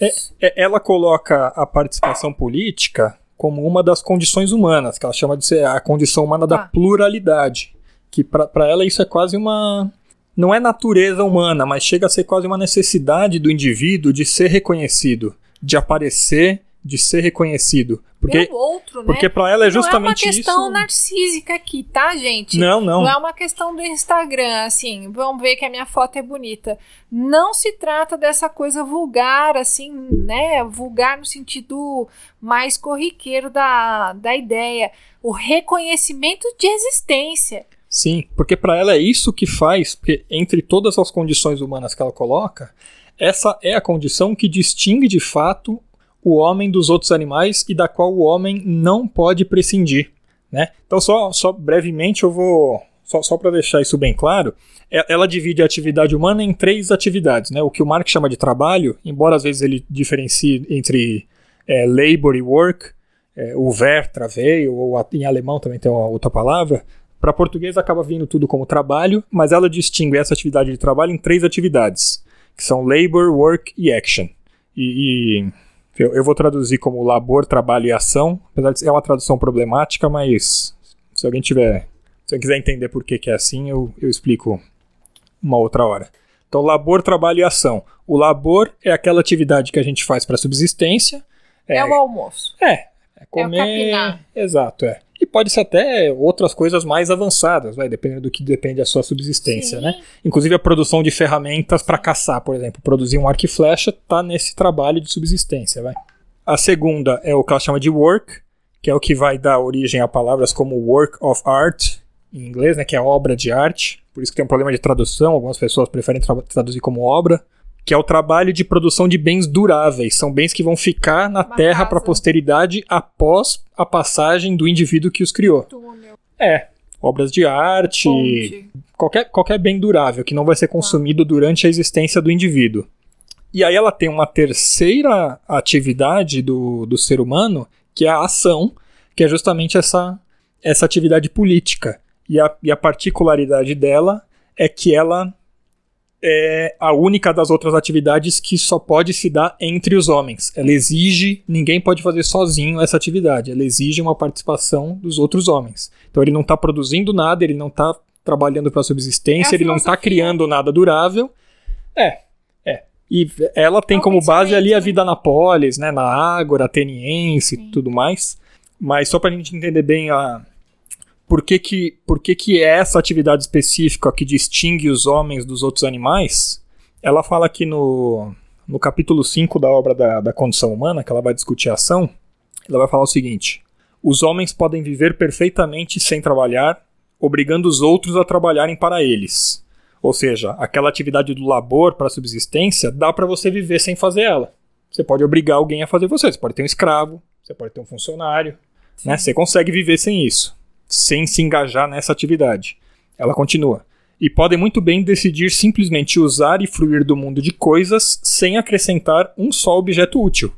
é, é, ela coloca a participação política como uma das condições humanas, que ela chama de ser a condição humana da ah. pluralidade. Que para ela isso é quase uma. Não é natureza humana, mas chega a ser quase uma necessidade do indivíduo de ser reconhecido, de aparecer de ser reconhecido. Porque, Pelo outro, né? Porque pra ela é justamente isso. Não é uma questão isso... narcísica aqui, tá, gente? Não, não. Não é uma questão do Instagram, assim, vamos ver que a minha foto é bonita. Não se trata dessa coisa vulgar, assim, né? Vulgar no sentido mais corriqueiro da, da ideia. O reconhecimento de existência. Sim, porque para ela é isso que faz, porque entre todas as condições humanas que ela coloca, essa é a condição que distingue de fato o homem dos outros animais e da qual o homem não pode prescindir. Né? Então, só, só brevemente, eu vou. Só, só para deixar isso bem claro, é, ela divide a atividade humana em três atividades. Né? O que o Marx chama de trabalho, embora às vezes ele diferencie entre é, labor e work, é, o ver, traveio, ou em alemão também tem uma outra palavra. Para português acaba vindo tudo como trabalho, mas ela distingue essa atividade de trabalho em três atividades, que são labor, work e action. e, e eu, eu vou traduzir como labor, trabalho e ação, apesar de ser uma tradução problemática, mas se alguém tiver, se alguém quiser entender por que, que é assim, eu, eu explico uma outra hora. Então, labor, trabalho e ação. O labor é aquela atividade que a gente faz para subsistência. É, é, o almoço. É, é comer. É Exato, é. E pode ser até outras coisas mais avançadas, vai, dependendo do que depende da sua subsistência, Sim. né? Inclusive a produção de ferramentas para caçar, por exemplo, produzir um arco e flecha está nesse trabalho de subsistência, vai. A segunda é o que ela chama de work, que é o que vai dar origem a palavras como work of art, em inglês, né, que é obra de arte. Por isso que tem um problema de tradução, algumas pessoas preferem tra traduzir como obra que é o trabalho de produção de bens duráveis. São bens que vão ficar na Uma terra para a posteridade após a passagem do indivíduo que os criou. Túnel. É, obras de arte, qualquer, qualquer bem durável que não vai ser consumido durante a existência do indivíduo. E aí ela tem uma terceira atividade do, do ser humano, que é a ação, que é justamente essa, essa atividade política. E a, e a particularidade dela é que ela é a única das outras atividades que só pode se dar entre os homens. Ela exige, ninguém pode fazer sozinho essa atividade, ela exige uma participação dos outros homens. Então ele não está produzindo nada, ele não está trabalhando para subsistência, é ele não está criando nada durável. É, é. E ela tem é como base ali a né? vida na polis, né, na ágora ateniense e tudo mais. Mas só para a gente entender bem a, por que que, por que que é essa atividade específica que distingue os homens dos outros animais, ela fala aqui no, no capítulo 5 da obra da, da condição humana, que ela vai discutir a ação, ela vai falar o seguinte: os homens podem viver perfeitamente sem trabalhar, obrigando os outros a trabalharem para eles. Ou seja, aquela atividade do labor para subsistência dá para você viver sem fazer ela. Você pode obrigar alguém a fazer você. Você pode ter um escravo, você pode ter um funcionário, né? Você consegue viver sem isso sem se engajar nessa atividade. Ela continua. E podem muito bem decidir simplesmente usar e fruir do mundo de coisas sem acrescentar um só objeto útil.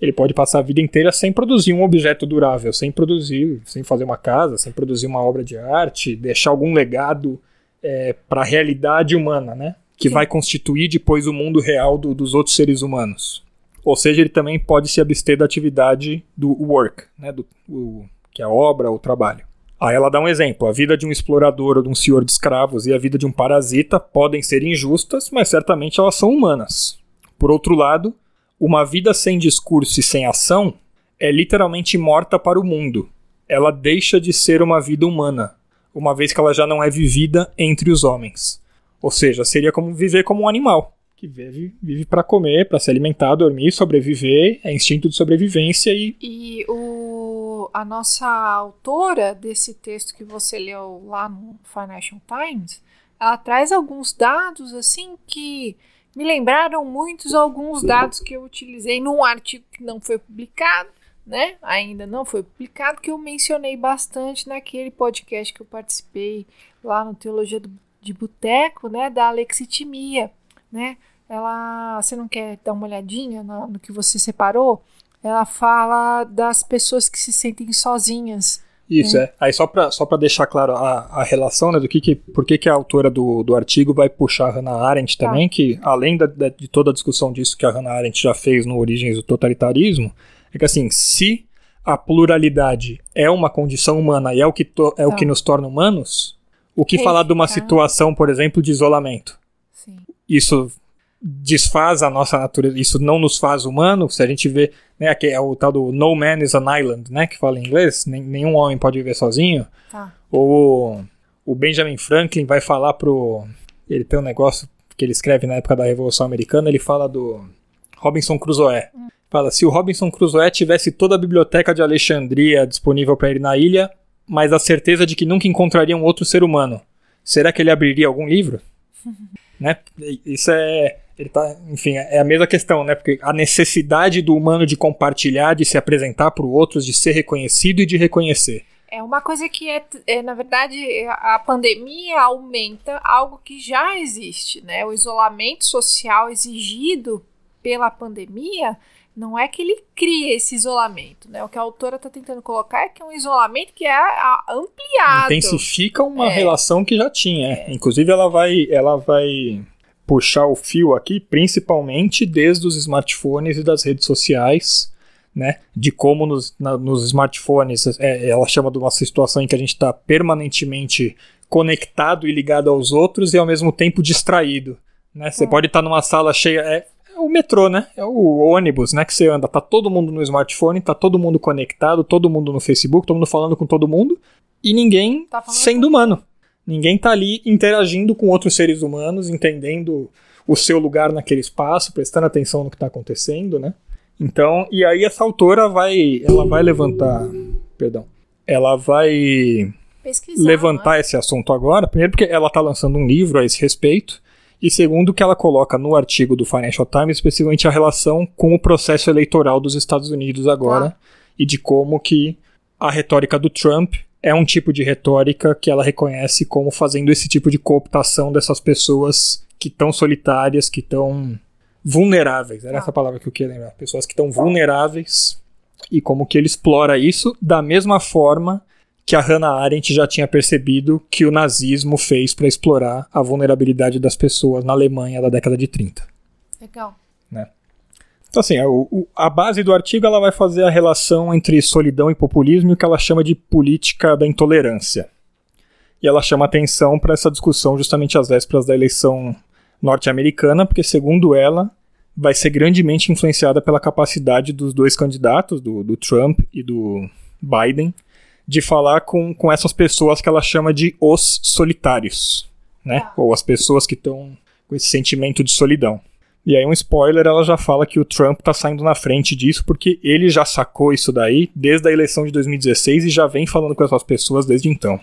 Ele pode passar a vida inteira sem produzir um objeto durável, sem produzir, sem fazer uma casa, sem produzir uma obra de arte, deixar algum legado é, para a realidade humana, né? Que Sim. vai constituir depois o mundo real do, dos outros seres humanos. Ou seja, ele também pode se abster da atividade do work, né? Do, o, que é a obra ou trabalho. Aí ela dá um exemplo: a vida de um explorador ou de um senhor de escravos e a vida de um parasita podem ser injustas, mas certamente elas são humanas. Por outro lado, uma vida sem discurso e sem ação é literalmente morta para o mundo. Ela deixa de ser uma vida humana, uma vez que ela já não é vivida entre os homens. Ou seja, seria como viver como um animal, que vive, vive para comer, para se alimentar, dormir, sobreviver, é instinto de sobrevivência e. E o a nossa autora desse texto que você leu lá no Financial Times, ela traz alguns dados assim que me lembraram muitos alguns dados que eu utilizei num artigo que não foi publicado, né? Ainda não foi publicado, que eu mencionei bastante naquele podcast que eu participei lá no Teologia do, de Boteco, né? Da alexitimia, né? Ela, você não quer dar uma olhadinha no, no que você separou? Ela fala das pessoas que se sentem sozinhas. Isso, né? é. Aí só para só deixar claro a, a relação, né, do que, que por que, que a autora do, do artigo vai puxar a Hannah Arendt tá. também, que além da, da, de toda a discussão disso que a Hannah Arendt já fez no Origens do Totalitarismo, é que assim, se a pluralidade é uma condição humana e é o que, to, é tá. o que nos torna humanos, o que falar de uma situação, por exemplo, de isolamento? Sim. Isso desfaz a nossa natureza, isso não nos faz humano, se a gente vê, né, que é o tal do No Man is an Island, né, que fala em inglês, nenhum homem pode viver sozinho, tá. ou o Benjamin Franklin vai falar pro, ele tem um negócio que ele escreve na época da Revolução Americana, ele fala do Robinson Crusoe, hum. fala, se o Robinson Crusoe tivesse toda a biblioteca de Alexandria disponível para ele na ilha, mas a certeza de que nunca encontraria um outro ser humano, será que ele abriria algum livro? né? Isso é ele tá, enfim, é a mesma questão, né? Porque a necessidade do humano de compartilhar, de se apresentar para os outros, de ser reconhecido e de reconhecer. É uma coisa que é, é, na verdade, a pandemia aumenta algo que já existe, né? O isolamento social exigido pela pandemia não é que ele cria esse isolamento, né? O que a autora está tentando colocar é que é um isolamento que é ampliado. Intensifica uma é. relação que já tinha. É. Inclusive, ela vai, ela vai puxar o fio aqui, principalmente desde os smartphones e das redes sociais, né? De como nos, na, nos smartphones, é, ela chama de uma situação em que a gente está permanentemente conectado e ligado aos outros e ao mesmo tempo distraído. Né? Você hum. pode estar tá numa sala cheia. É, é, o metrô, né? É o ônibus, né? Que você anda. Tá todo mundo no smartphone, tá todo mundo conectado, todo mundo no Facebook, todo mundo falando com todo mundo. E ninguém tá sendo humano. Ninguém está ali interagindo com outros seres humanos, entendendo o seu lugar naquele espaço, prestando atenção no que está acontecendo, né? Então, e aí essa autora vai, ela vai levantar, perdão, ela vai Pesquisar, levantar né? esse assunto agora, primeiro porque ela está lançando um livro a esse respeito, e segundo que ela coloca no artigo do Financial Times especificamente a relação com o processo eleitoral dos Estados Unidos agora ah. e de como que a retórica do Trump é um tipo de retórica que ela reconhece como fazendo esse tipo de cooptação dessas pessoas que estão solitárias, que estão vulneráveis. Era ah. essa palavra que eu queria lembrar. Pessoas que estão vulneráveis e como que ele explora isso da mesma forma que a Hannah Arendt já tinha percebido que o nazismo fez para explorar a vulnerabilidade das pessoas na Alemanha da década de 30. Legal. Então, assim, a, a, base do artigo ela vai fazer a relação entre solidão e populismo e o que ela chama de política da intolerância. E ela chama atenção para essa discussão justamente às vésperas da eleição norte-americana, porque, segundo ela, vai ser grandemente influenciada pela capacidade dos dois candidatos, do, do Trump e do Biden, de falar com, com essas pessoas que ela chama de os solitários, né? Ah. Ou as pessoas que estão com esse sentimento de solidão. E aí um spoiler, ela já fala que o Trump tá saindo na frente disso porque ele já sacou isso daí desde a eleição de 2016 e já vem falando com essas pessoas desde então.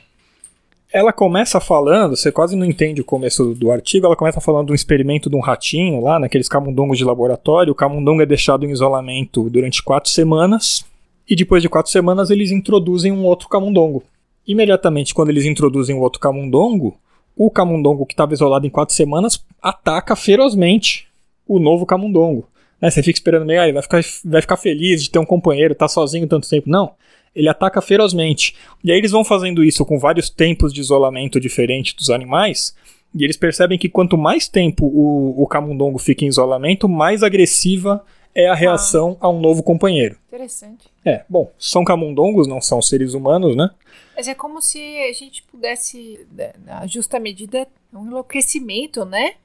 Ela começa falando, você quase não entende o começo do artigo, ela começa falando de um experimento de um ratinho lá, naqueles camundongos de laboratório. O camundongo é deixado em isolamento durante quatro semanas e depois de quatro semanas eles introduzem um outro camundongo. Imediatamente, quando eles introduzem o outro camundongo, o camundongo que estava isolado em quatro semanas ataca ferozmente o novo camundongo. Né, você fica esperando meio, ah, ele vai ficar, vai ficar feliz de ter um companheiro, tá sozinho tanto tempo. Não, ele ataca ferozmente. E aí eles vão fazendo isso com vários tempos de isolamento diferentes dos animais, e eles percebem que quanto mais tempo o, o camundongo fica em isolamento, mais agressiva é a reação ah. a um novo companheiro. Interessante. É, bom, são camundongos, não são seres humanos, né? Mas é como se a gente pudesse, né, na justa medida, um enlouquecimento, né?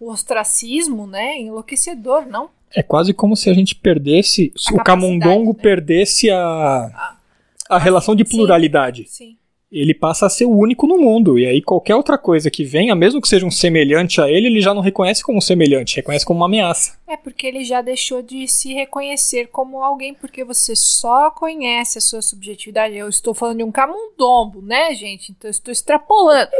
O ostracismo, né? Enlouquecedor, não? É quase como se a gente perdesse, a o camundongo né? perdesse a, a, a relação de pluralidade. Sim. sim ele passa a ser o único no mundo. E aí qualquer outra coisa que venha, mesmo que seja um semelhante a ele, ele já não reconhece como semelhante, reconhece como uma ameaça. É porque ele já deixou de se reconhecer como alguém, porque você só conhece a sua subjetividade. Eu estou falando de um camundongo, né, gente? Então eu estou extrapolando,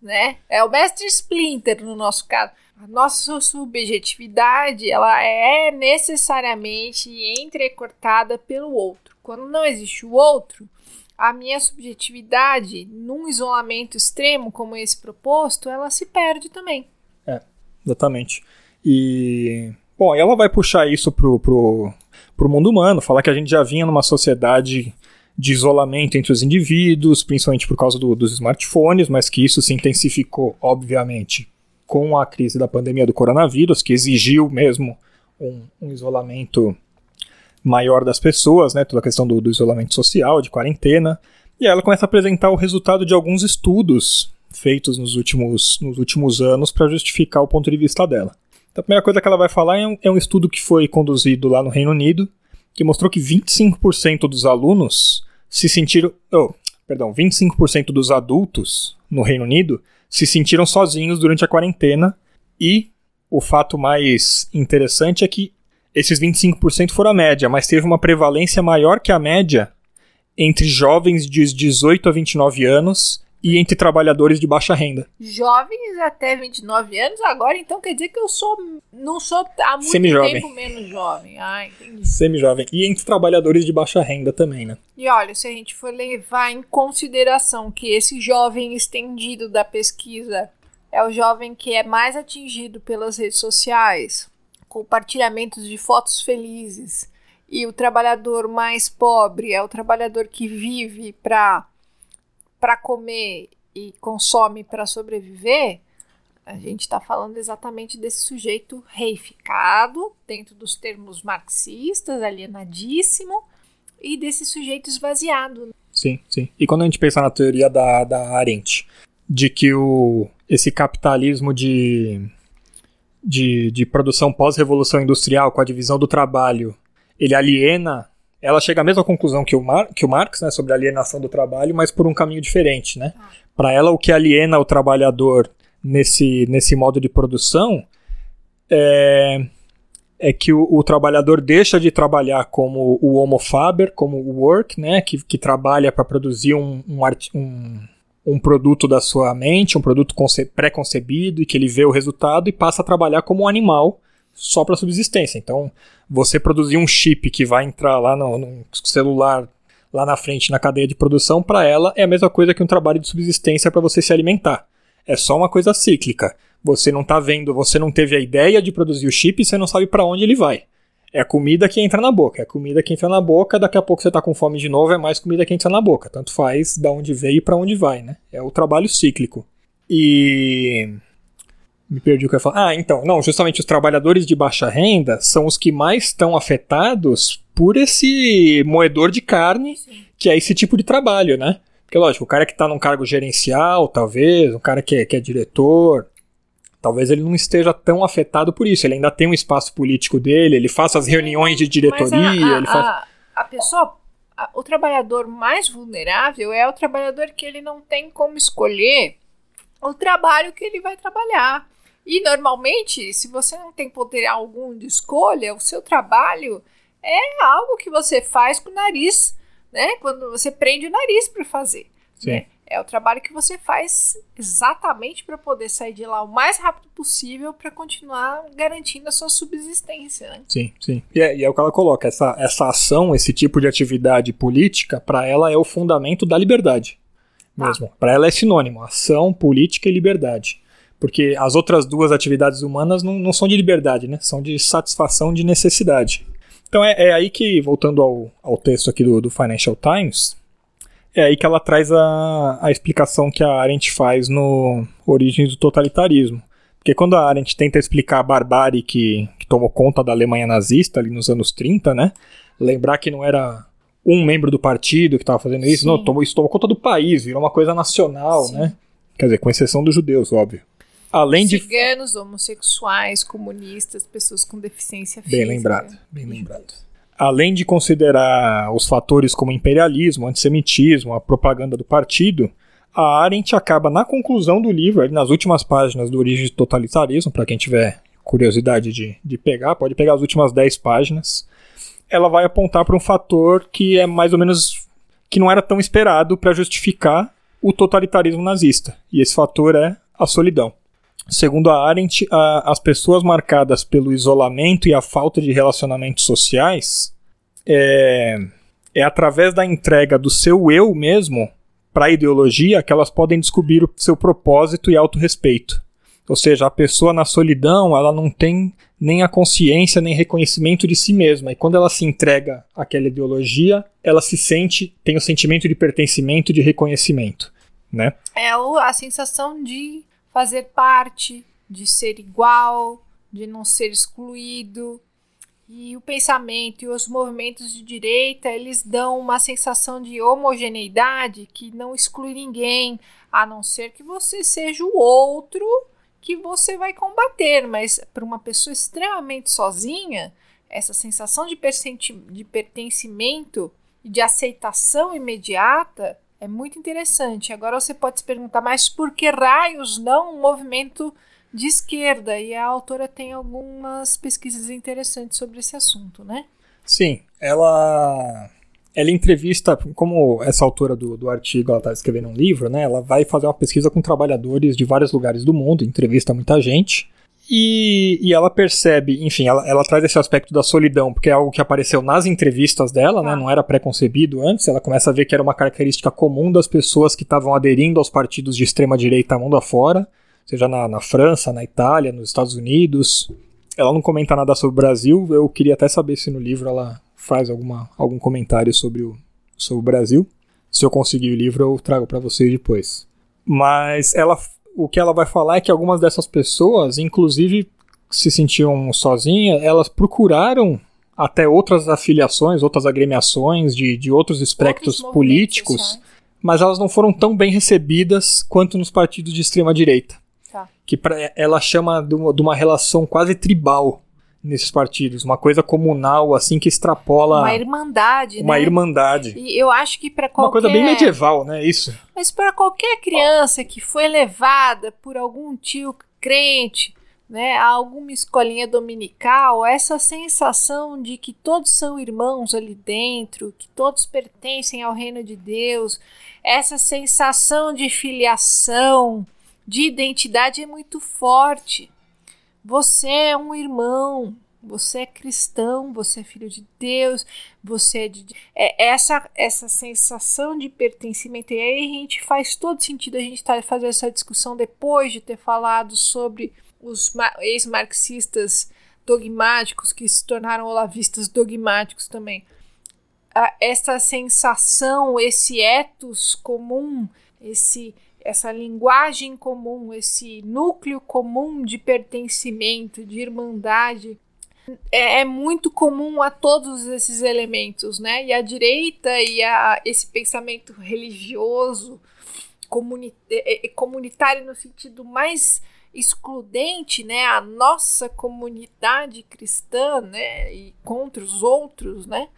né? É o mestre Splinter no nosso caso. A nossa subjetividade, ela é necessariamente entrecortada pelo outro. Quando não existe o outro, a minha subjetividade, num isolamento extremo como esse proposto, ela se perde também. É, exatamente. E, bom, ela vai puxar isso pro, pro, pro mundo humano, falar que a gente já vinha numa sociedade de isolamento entre os indivíduos, principalmente por causa do, dos smartphones, mas que isso se intensificou, obviamente, com a crise da pandemia do coronavírus, que exigiu mesmo um, um isolamento maior das pessoas, né, toda a questão do, do isolamento social, de quarentena, e ela começa a apresentar o resultado de alguns estudos feitos nos últimos, nos últimos anos para justificar o ponto de vista dela. Então, a primeira coisa que ela vai falar é um, é um estudo que foi conduzido lá no Reino Unido, que mostrou que 25% dos alunos se sentiram. Oh, perdão, 25% dos adultos no Reino Unido se sentiram sozinhos durante a quarentena. E o fato mais interessante é que esses 25% foram a média, mas teve uma prevalência maior que a média entre jovens de 18 a 29 anos e entre trabalhadores de baixa renda. Jovens até 29 anos, agora então quer dizer que eu sou não sou há muito tempo menos jovem. Ah, entendi. Semi-jovem. E entre trabalhadores de baixa renda também, né? E olha, se a gente for levar em consideração que esse jovem estendido da pesquisa é o jovem que é mais atingido pelas redes sociais, compartilhamentos de fotos felizes e o trabalhador mais pobre é o trabalhador que vive para para comer e consome para sobreviver, a gente está falando exatamente desse sujeito reificado, dentro dos termos marxistas, alienadíssimo, e desse sujeito esvaziado. Sim, sim. E quando a gente pensa na teoria da, da Arendt, de que o, esse capitalismo de de, de produção pós-revolução industrial, com a divisão do trabalho, ele aliena. Ela chega à mesma conclusão que o, Mar, que o Marx, né, sobre a alienação do trabalho, mas por um caminho diferente, né? Ah. Para ela, o que aliena o trabalhador nesse, nesse modo de produção é, é que o, o, trabalhador deixa de trabalhar como o homo faber, como o work, né, que, que trabalha para produzir um, um, um, um produto da sua mente, um produto pré-concebido e que ele vê o resultado e passa a trabalhar como um animal só para subsistência. Então, você produzir um chip que vai entrar lá no, no celular lá na frente na cadeia de produção, para ela é a mesma coisa que um trabalho de subsistência para você se alimentar. É só uma coisa cíclica. Você não está vendo, você não teve a ideia de produzir o chip você não sabe para onde ele vai. É a comida que entra na boca. É a comida que entra na boca, daqui a pouco você tá com fome de novo, é mais comida que entra na boca. Tanto faz da onde veio e para onde vai, né? É o trabalho cíclico. E. Me perdi o que eu ia falar. Ah, então, não, justamente os trabalhadores de baixa renda são os que mais estão afetados por esse moedor de carne, Sim. que é esse tipo de trabalho, né? Porque, lógico, o cara que está num cargo gerencial, talvez, um cara que é, que é diretor, talvez ele não esteja tão afetado por isso. Ele ainda tem um espaço político dele, ele faz as reuniões de diretoria. A, a, ele faz... a, a pessoa, o trabalhador mais vulnerável é o trabalhador que ele não tem como escolher o trabalho que ele vai trabalhar. E normalmente, se você não tem poder algum de escolha, o seu trabalho é algo que você faz com o nariz, né? Quando você prende o nariz para fazer. Sim. Né? É o trabalho que você faz exatamente para poder sair de lá o mais rápido possível para continuar garantindo a sua subsistência. Né? Sim, sim. E é, e é, o que ela coloca: essa, essa ação, esse tipo de atividade política, para ela é o fundamento da liberdade. Mesmo. Ah. Para ela é sinônimo: ação, política e liberdade. Porque as outras duas atividades humanas não, não são de liberdade, né? São de satisfação de necessidade. Então é, é aí que, voltando ao, ao texto aqui do, do Financial Times, é aí que ela traz a, a explicação que a Arendt faz no Origens do Totalitarismo. Porque quando a Arendt tenta explicar a barbárie que, que tomou conta da Alemanha nazista ali nos anos 30, né? Lembrar que não era um membro do partido que estava fazendo isso, Sim. não, tomou, isso tomou conta do país, virou uma coisa nacional, Sim. né? Quer dizer, com exceção dos judeus, óbvio. Além de ciganos, homossexuais, comunistas, pessoas com deficiência física. Bem lembrado, bem lembrado além de considerar os fatores como imperialismo, antissemitismo, a propaganda do partido, a Arendt acaba na conclusão do livro, nas últimas páginas do Origem do Totalitarismo, para quem tiver curiosidade de, de pegar, pode pegar as últimas 10 páginas. Ela vai apontar para um fator que é mais ou menos que não era tão esperado para justificar o totalitarismo nazista. E esse fator é a solidão. Segundo a Arendt, a, as pessoas marcadas pelo isolamento e a falta de relacionamentos sociais é, é através da entrega do seu eu mesmo para a ideologia que elas podem descobrir o seu propósito e autorrespeito. Ou seja, a pessoa na solidão, ela não tem nem a consciência nem reconhecimento de si mesma. E quando ela se entrega àquela ideologia, ela se sente, tem o sentimento de pertencimento, de reconhecimento, né? É a sensação de fazer parte, de ser igual, de não ser excluído. E o pensamento e os movimentos de direita, eles dão uma sensação de homogeneidade que não exclui ninguém, a não ser que você seja o outro que você vai combater, mas para uma pessoa extremamente sozinha, essa sensação de, de pertencimento e de aceitação imediata é muito interessante. Agora você pode se perguntar, mas por que raios não um movimento de esquerda? E a autora tem algumas pesquisas interessantes sobre esse assunto, né? Sim, ela ela entrevista, como essa autora do, do artigo, ela está escrevendo um livro, né? Ela vai fazer uma pesquisa com trabalhadores de vários lugares do mundo, entrevista muita gente. E, e ela percebe, enfim, ela, ela traz esse aspecto da solidão, porque é algo que apareceu nas entrevistas dela, né, ah. né? Não era pré-concebido antes. Ela começa a ver que era uma característica comum das pessoas que estavam aderindo aos partidos de extrema-direita mundo afora, seja na, na França, na Itália, nos Estados Unidos. Ela não comenta nada sobre o Brasil. Eu queria até saber se no livro ela faz alguma, algum comentário sobre o, sobre o Brasil. Se eu conseguir o livro, eu trago para vocês depois. Mas ela o que ela vai falar é que algumas dessas pessoas, inclusive, se sentiam sozinhas, elas procuraram até outras afiliações, outras agremiações de, de outros espectros outros políticos, mas elas não foram tão bem recebidas quanto nos partidos de extrema direita. Tá. Que pra, ela chama de uma, de uma relação quase tribal nesses partidos, uma coisa comunal assim que extrapola uma irmandade, uma né? irmandade. E eu acho que para qualquer uma coisa bem medieval, né? Isso. Mas para qualquer criança que foi levada por algum tio crente, né, a alguma escolinha dominical, essa sensação de que todos são irmãos ali dentro, que todos pertencem ao reino de Deus, essa sensação de filiação, de identidade é muito forte. Você é um irmão, você é cristão, você é filho de Deus, você é de. É essa, essa sensação de pertencimento. E aí a gente faz todo sentido a gente estar tá fazendo essa discussão depois de ter falado sobre os ex-marxistas dogmáticos que se tornaram olavistas dogmáticos também. essa sensação, esse ethos comum, esse essa linguagem comum, esse núcleo comum de pertencimento, de irmandade, é, é, muito comum a todos esses elementos, né? E a direita e a, esse pensamento religioso, comuni comunitário no sentido mais excludente, né? A nossa comunidade cristã, né? E contra os outros, né?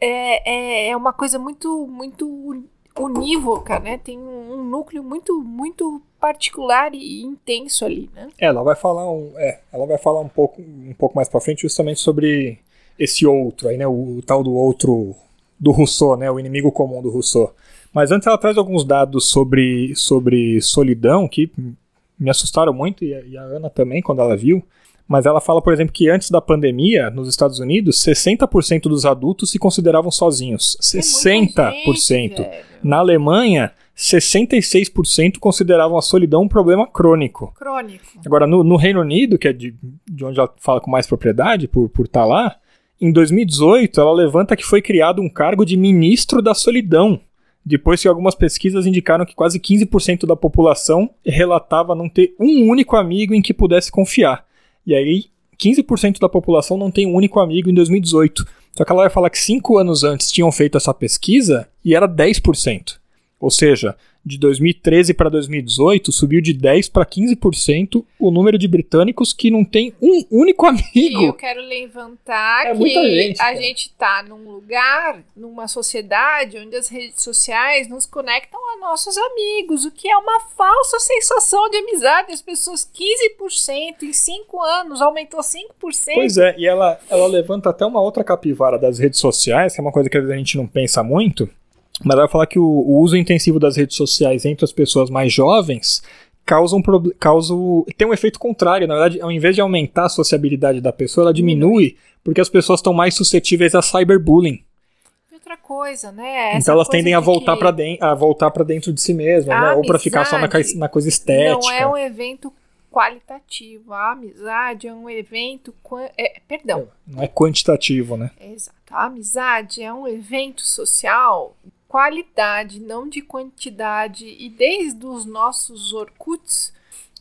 É, é, é uma coisa muito, muito unívoca, né? Tem um, núcleo muito, muito particular e intenso ali, né? É, ela vai falar um, é, ela vai falar um pouco, um pouco mais para frente justamente sobre esse outro aí, né? O, o, tal do outro do Rousseau, né? O inimigo comum do Rousseau. Mas antes ela traz alguns dados sobre, sobre solidão que me assustaram muito e a, e a Ana também quando ela viu. Mas ela fala, por exemplo, que antes da pandemia, nos Estados Unidos, 60% dos adultos se consideravam sozinhos. É 60%. Gente, Na Alemanha, 66% consideravam a solidão um problema crônico. Crônico. Agora, no, no Reino Unido, que é de, de, onde ela fala com mais propriedade, por estar tá lá, em 2018 ela levanta que foi criado um cargo de ministro da solidão, depois que algumas pesquisas indicaram que quase 15% da população relatava não ter um único amigo em que pudesse confiar. E aí, 15% da população não tem um único amigo em 2018. Só que ela vai falar que cinco anos antes tinham feito essa pesquisa e era 10%. Ou seja, de 2013 para 2018 subiu de 10 para 15% o número de britânicos que não tem um único amigo. E eu quero levantar é que gente, a gente está num lugar, numa sociedade onde as redes sociais nos conectam a nossos amigos, o que é uma falsa sensação de amizade. As pessoas 15% em 5 anos aumentou 5%. Pois é, e ela, ela levanta até uma outra capivara das redes sociais, que é uma coisa que a gente não pensa muito mas ela vai falar que o, o, uso intensivo das redes sociais entre as pessoas mais jovens causa um, causa, tem um efeito contrário. Na verdade, ao invés de aumentar a sociabilidade da pessoa, ela diminui porque as pessoas estão mais suscetíveis a cyberbullying. Outra coisa, né? Essa então elas tendem a voltar que... para dentro, a voltar para dentro de si mesmas, né? ou para ficar só na, na coisa estética. Não é um evento qualitativo. A amizade é um evento. É, perdão. Não é quantitativo, né? Exato. A amizade é um evento social qualidade, não de quantidade. E desde os nossos Orkuts,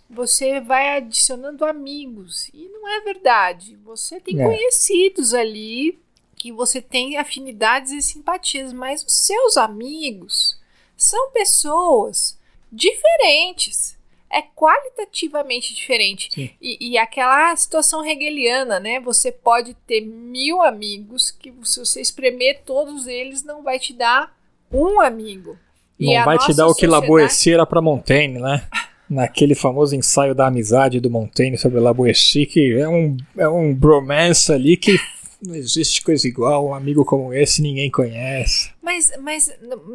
você vai adicionando amigos. E não é verdade. Você tem é. conhecidos ali que você tem afinidades e simpatias, mas os seus amigos são pessoas diferentes. É qualitativamente diferente. E, e, aquela situação hegeliana, né? Você pode ter mil amigos que, se você espremer todos eles, não vai te dar um amigo. Não vai te dar o que Laboessier era para Montaigne, né? Naquele famoso ensaio da amizade do Montaigne sobre Laboessier, que é um, é um bromance ali que não existe coisa igual, um amigo como esse ninguém conhece. Mas, mas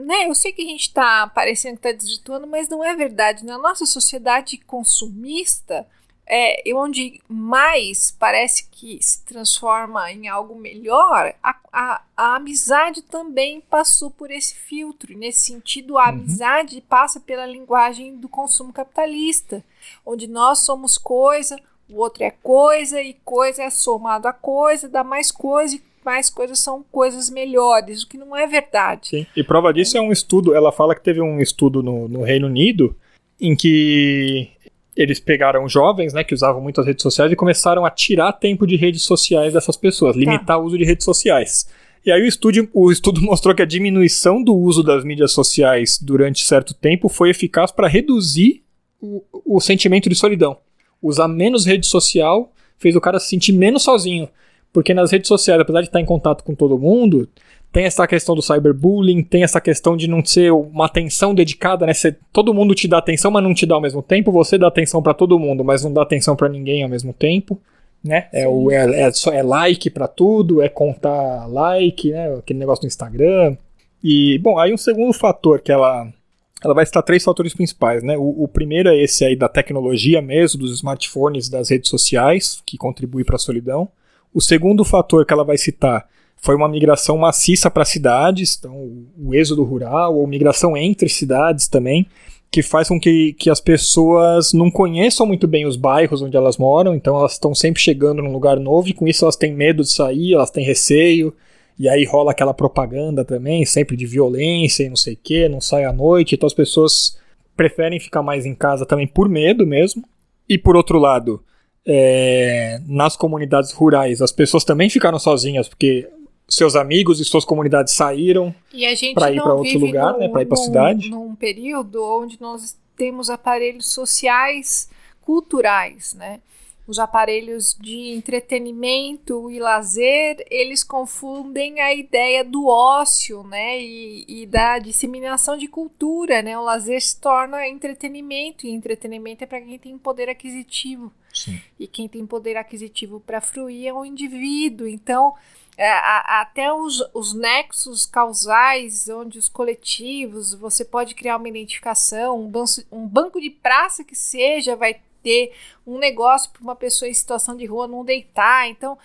né, eu sei que a gente está parecendo que está desvirtuando, mas não é verdade. Na nossa sociedade consumista, é, onde mais parece que se transforma em algo melhor, a, a, a, amizade também passou por esse filtro. Nesse sentido, a uhum. amizade passa pela linguagem do consumo capitalista, onde nós somos coisa, o outro é coisa, e coisa é somado a coisa, dá mais coisa, e mais coisas são coisas melhores, o que não é verdade. Sim. E prova disso é um estudo, ela fala que teve um estudo no, no Reino Unido em que eles pegaram jovens, né, que usavam muito as redes sociais e começaram a tirar tempo de redes sociais dessas pessoas, limitar tá. o uso de redes sociais. E aí o estudo, o estudo mostrou que a diminuição do uso das mídias sociais durante certo tempo foi eficaz para reduzir o, o sentimento de solidão. Usar menos rede social fez o cara se sentir menos sozinho. Porque nas redes sociais, apesar de estar em contato com todo mundo, tem essa questão do cyberbullying, tem essa questão de não ser uma atenção dedicada, né? Cê, todo mundo te dá atenção, mas não te dá ao mesmo tempo. Você dá atenção para todo mundo, mas não dá atenção para ninguém ao mesmo tempo, né? É, o, é, é, só, é like para tudo, é contar like, né? Aquele negócio no Instagram. E, bom, aí um segundo fator que ela ela vai citar três fatores principais, né? O, o, primeiro é esse aí da tecnologia mesmo, dos smartphones, das redes sociais, que contribui para a solidão. O segundo fator que ela vai citar foi uma migração maciça para cidades, então o êxodo rural, ou migração entre cidades também, que faz com que, que as pessoas não conheçam muito bem os bairros onde elas moram, então elas estão sempre chegando num lugar novo e com isso elas têm medo de sair, elas têm receio, e aí rola aquela propaganda também, sempre de violência e não sei o que, não sai à noite, então as pessoas preferem ficar mais em casa também por medo mesmo. E por outro lado, é, nas comunidades rurais, as pessoas também ficaram sozinhas, porque seus amigos e suas comunidades saíram para ir para outro lugar, né, para ir para a cidade. Num período onde nós temos aparelhos sociais, culturais, né? Os aparelhos de entretenimento e lazer, eles confundem a ideia do ócio, né, e, e da disseminação de cultura, né? O lazer se torna entretenimento e entretenimento é para quem tem poder aquisitivo. Sim. E quem tem poder aquisitivo para fruir é o indivíduo. Então, é, a, até os, os nexos causais, onde os coletivos, você pode criar uma identificação, um, banco, um banco de praça que seja, vai ter um negócio para uma pessoa em situação de rua não deitar. Então,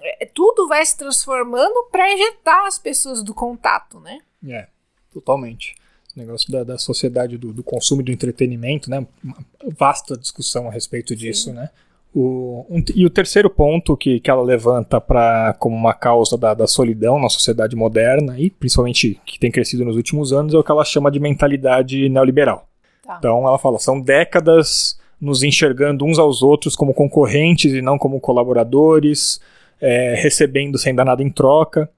é, tudo vai se transformando para ejetar as pessoas do contato, né? É, totalmente. O negócio da, da sociedade do, do consumo e do entretenimento, né? Uma vasta discussão a respeito disso, Sim. né? O, um, e o terceiro ponto que, que ela levanta para como uma causa da, da, solidão na sociedade moderna, e principalmente que tem crescido nos últimos anos, é o que ela chama de mentalidade neoliberal. Tá. Então ela fala, são décadas nos enxergando uns aos outros como concorrentes e não como colaboradores, é, recebendo sem dar nada em troca.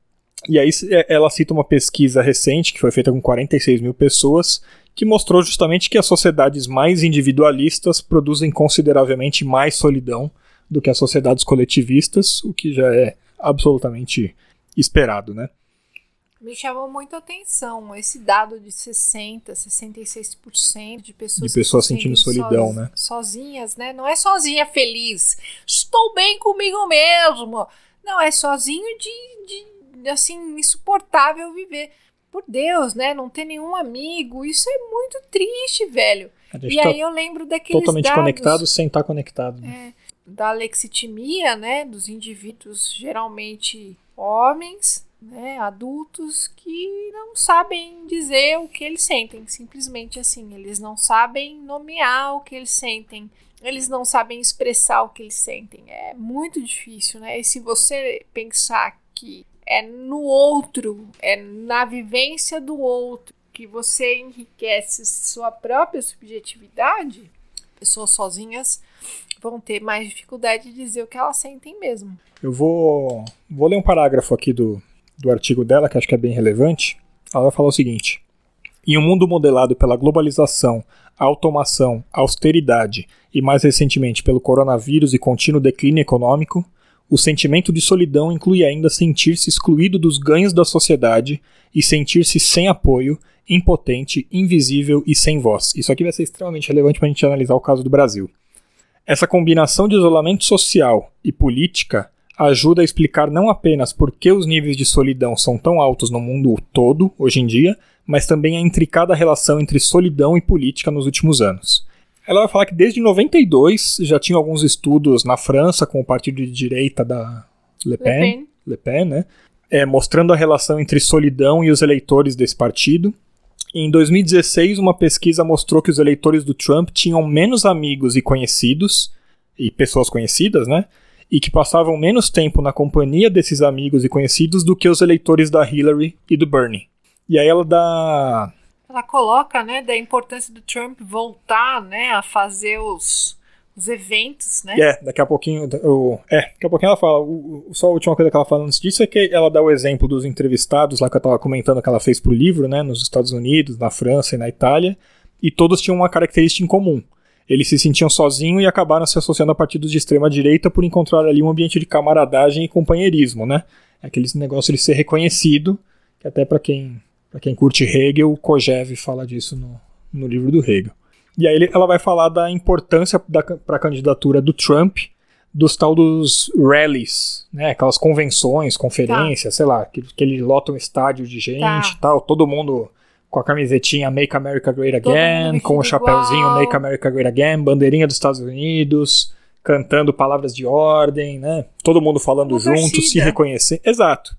E aí é, ela cita uma pesquisa recente, que foi feita com 46 mil pessoas, que mostrou justamente que as sociedades mais individualistas produzem consideravelmente mais solidão do que as sociedades coletivistas, o que já é absolutamente esperado, né? Me chamou muito a atenção esse dado de 60, 66% de pessoas, de pessoas sentindo solidão, né? Sozinhas, né? Não é sozinha feliz. Estou bem comigo mesmo. Não, é sozinho de, de assim, insuportável viver por Deus, né? Não ter nenhum amigo. Isso é muito triste, velho. E tá aí eu lembro daqueles totalmente dados, conectado sem estar conectado. Né? É, da lexitimia, né? Dos indivíduos geralmente homens, né? Adultos que não sabem dizer o que eles sentem, simplesmente assim. Eles não sabem nomear o que eles sentem. Eles não sabem expressar o que eles sentem. É muito difícil, né? E se você pensar que é no outro, é na vivência do outro que você enriquece sua própria subjetividade, pessoas sozinhas vão ter mais dificuldade de dizer o que elas sentem mesmo. Eu vou, vou ler um parágrafo aqui do, do artigo dela, que acho que é bem relevante. Ela vai falar o seguinte: Em um mundo modelado pela globalização, automação, austeridade e, mais recentemente, pelo coronavírus e contínuo declínio econômico, o sentimento de solidão inclui ainda sentir-se excluído dos ganhos da sociedade e sentir-se sem apoio, impotente, invisível e sem voz. Isso aqui vai ser extremamente relevante para a gente analisar o caso do Brasil. Essa combinação de isolamento social e política ajuda a explicar não apenas por que os níveis de solidão são tão altos no mundo todo, hoje em dia, mas também a intricada relação entre solidão e política nos últimos anos. Ela vai falar que desde 92 já tinha alguns estudos na França com o partido de direita da Le Pen, Le Pen, Le Pen né? É, mostrando a relação entre solidão e os eleitores desse partido. Em 2016, uma pesquisa mostrou que os eleitores do Trump tinham menos amigos e conhecidos, e pessoas conhecidas, né? E que passavam menos tempo na companhia desses amigos e conhecidos do que os eleitores da Hillary e do Bernie. E aí ela dá ela coloca, né, da importância do Trump voltar, né, a fazer os, os eventos, né? É, daqui a pouquinho, o, é, daqui a pouquinho ela fala, o, só a última coisa que ela fala antes disso é que ela dá o exemplo dos entrevistados lá que eu tava comentando que ela fez pro livro, né, nos Estados Unidos, na França e na Itália, e todos tinham uma característica em comum. Eles se sentiam sozinhos e acabaram se associando a partidos de extrema direita por encontrar ali um ambiente de camaradagem e companheirismo, né? Aquele negócio de ser reconhecido, que até para quem para quem curte Hegel, Kojev fala disso no, no livro do Hegel. E aí ela vai falar da importância para a candidatura do Trump dos tal dos rallies, né? Aquelas convenções, conferências, tá. sei lá, que, que ele lota um estádio de gente tá. tal, todo mundo com a camisetinha Make America Great Again, com o chapéuzinho igual. Make America Great Again, bandeirinha dos Estados Unidos, cantando palavras de ordem, né? Todo mundo falando Uma junto, torcida. se reconhecer. Exato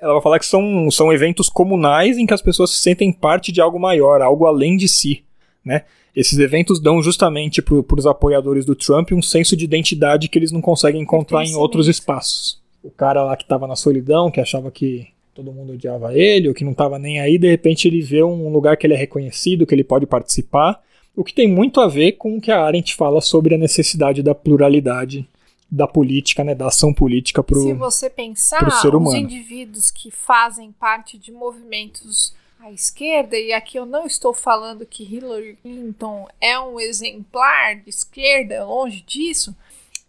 ela vai falar que são, são eventos comunais em que as pessoas se sentem parte de algo maior, algo além de si. né? Esses eventos dão justamente para os apoiadores do Trump um senso de identidade que eles não conseguem encontrar em outros espaços. O cara lá que estava na solidão, que achava que todo mundo odiava ele, ou que não estava nem aí, de repente ele vê um lugar que ele é reconhecido, que ele pode participar, o que tem muito a ver com o que a Arendt fala sobre a necessidade da pluralidade da política, né, da ação política para o Se você pensar, ser humano. os indivíduos que fazem parte de movimentos à esquerda, e aqui eu não estou falando que Hillary Clinton é um exemplar de esquerda, longe disso,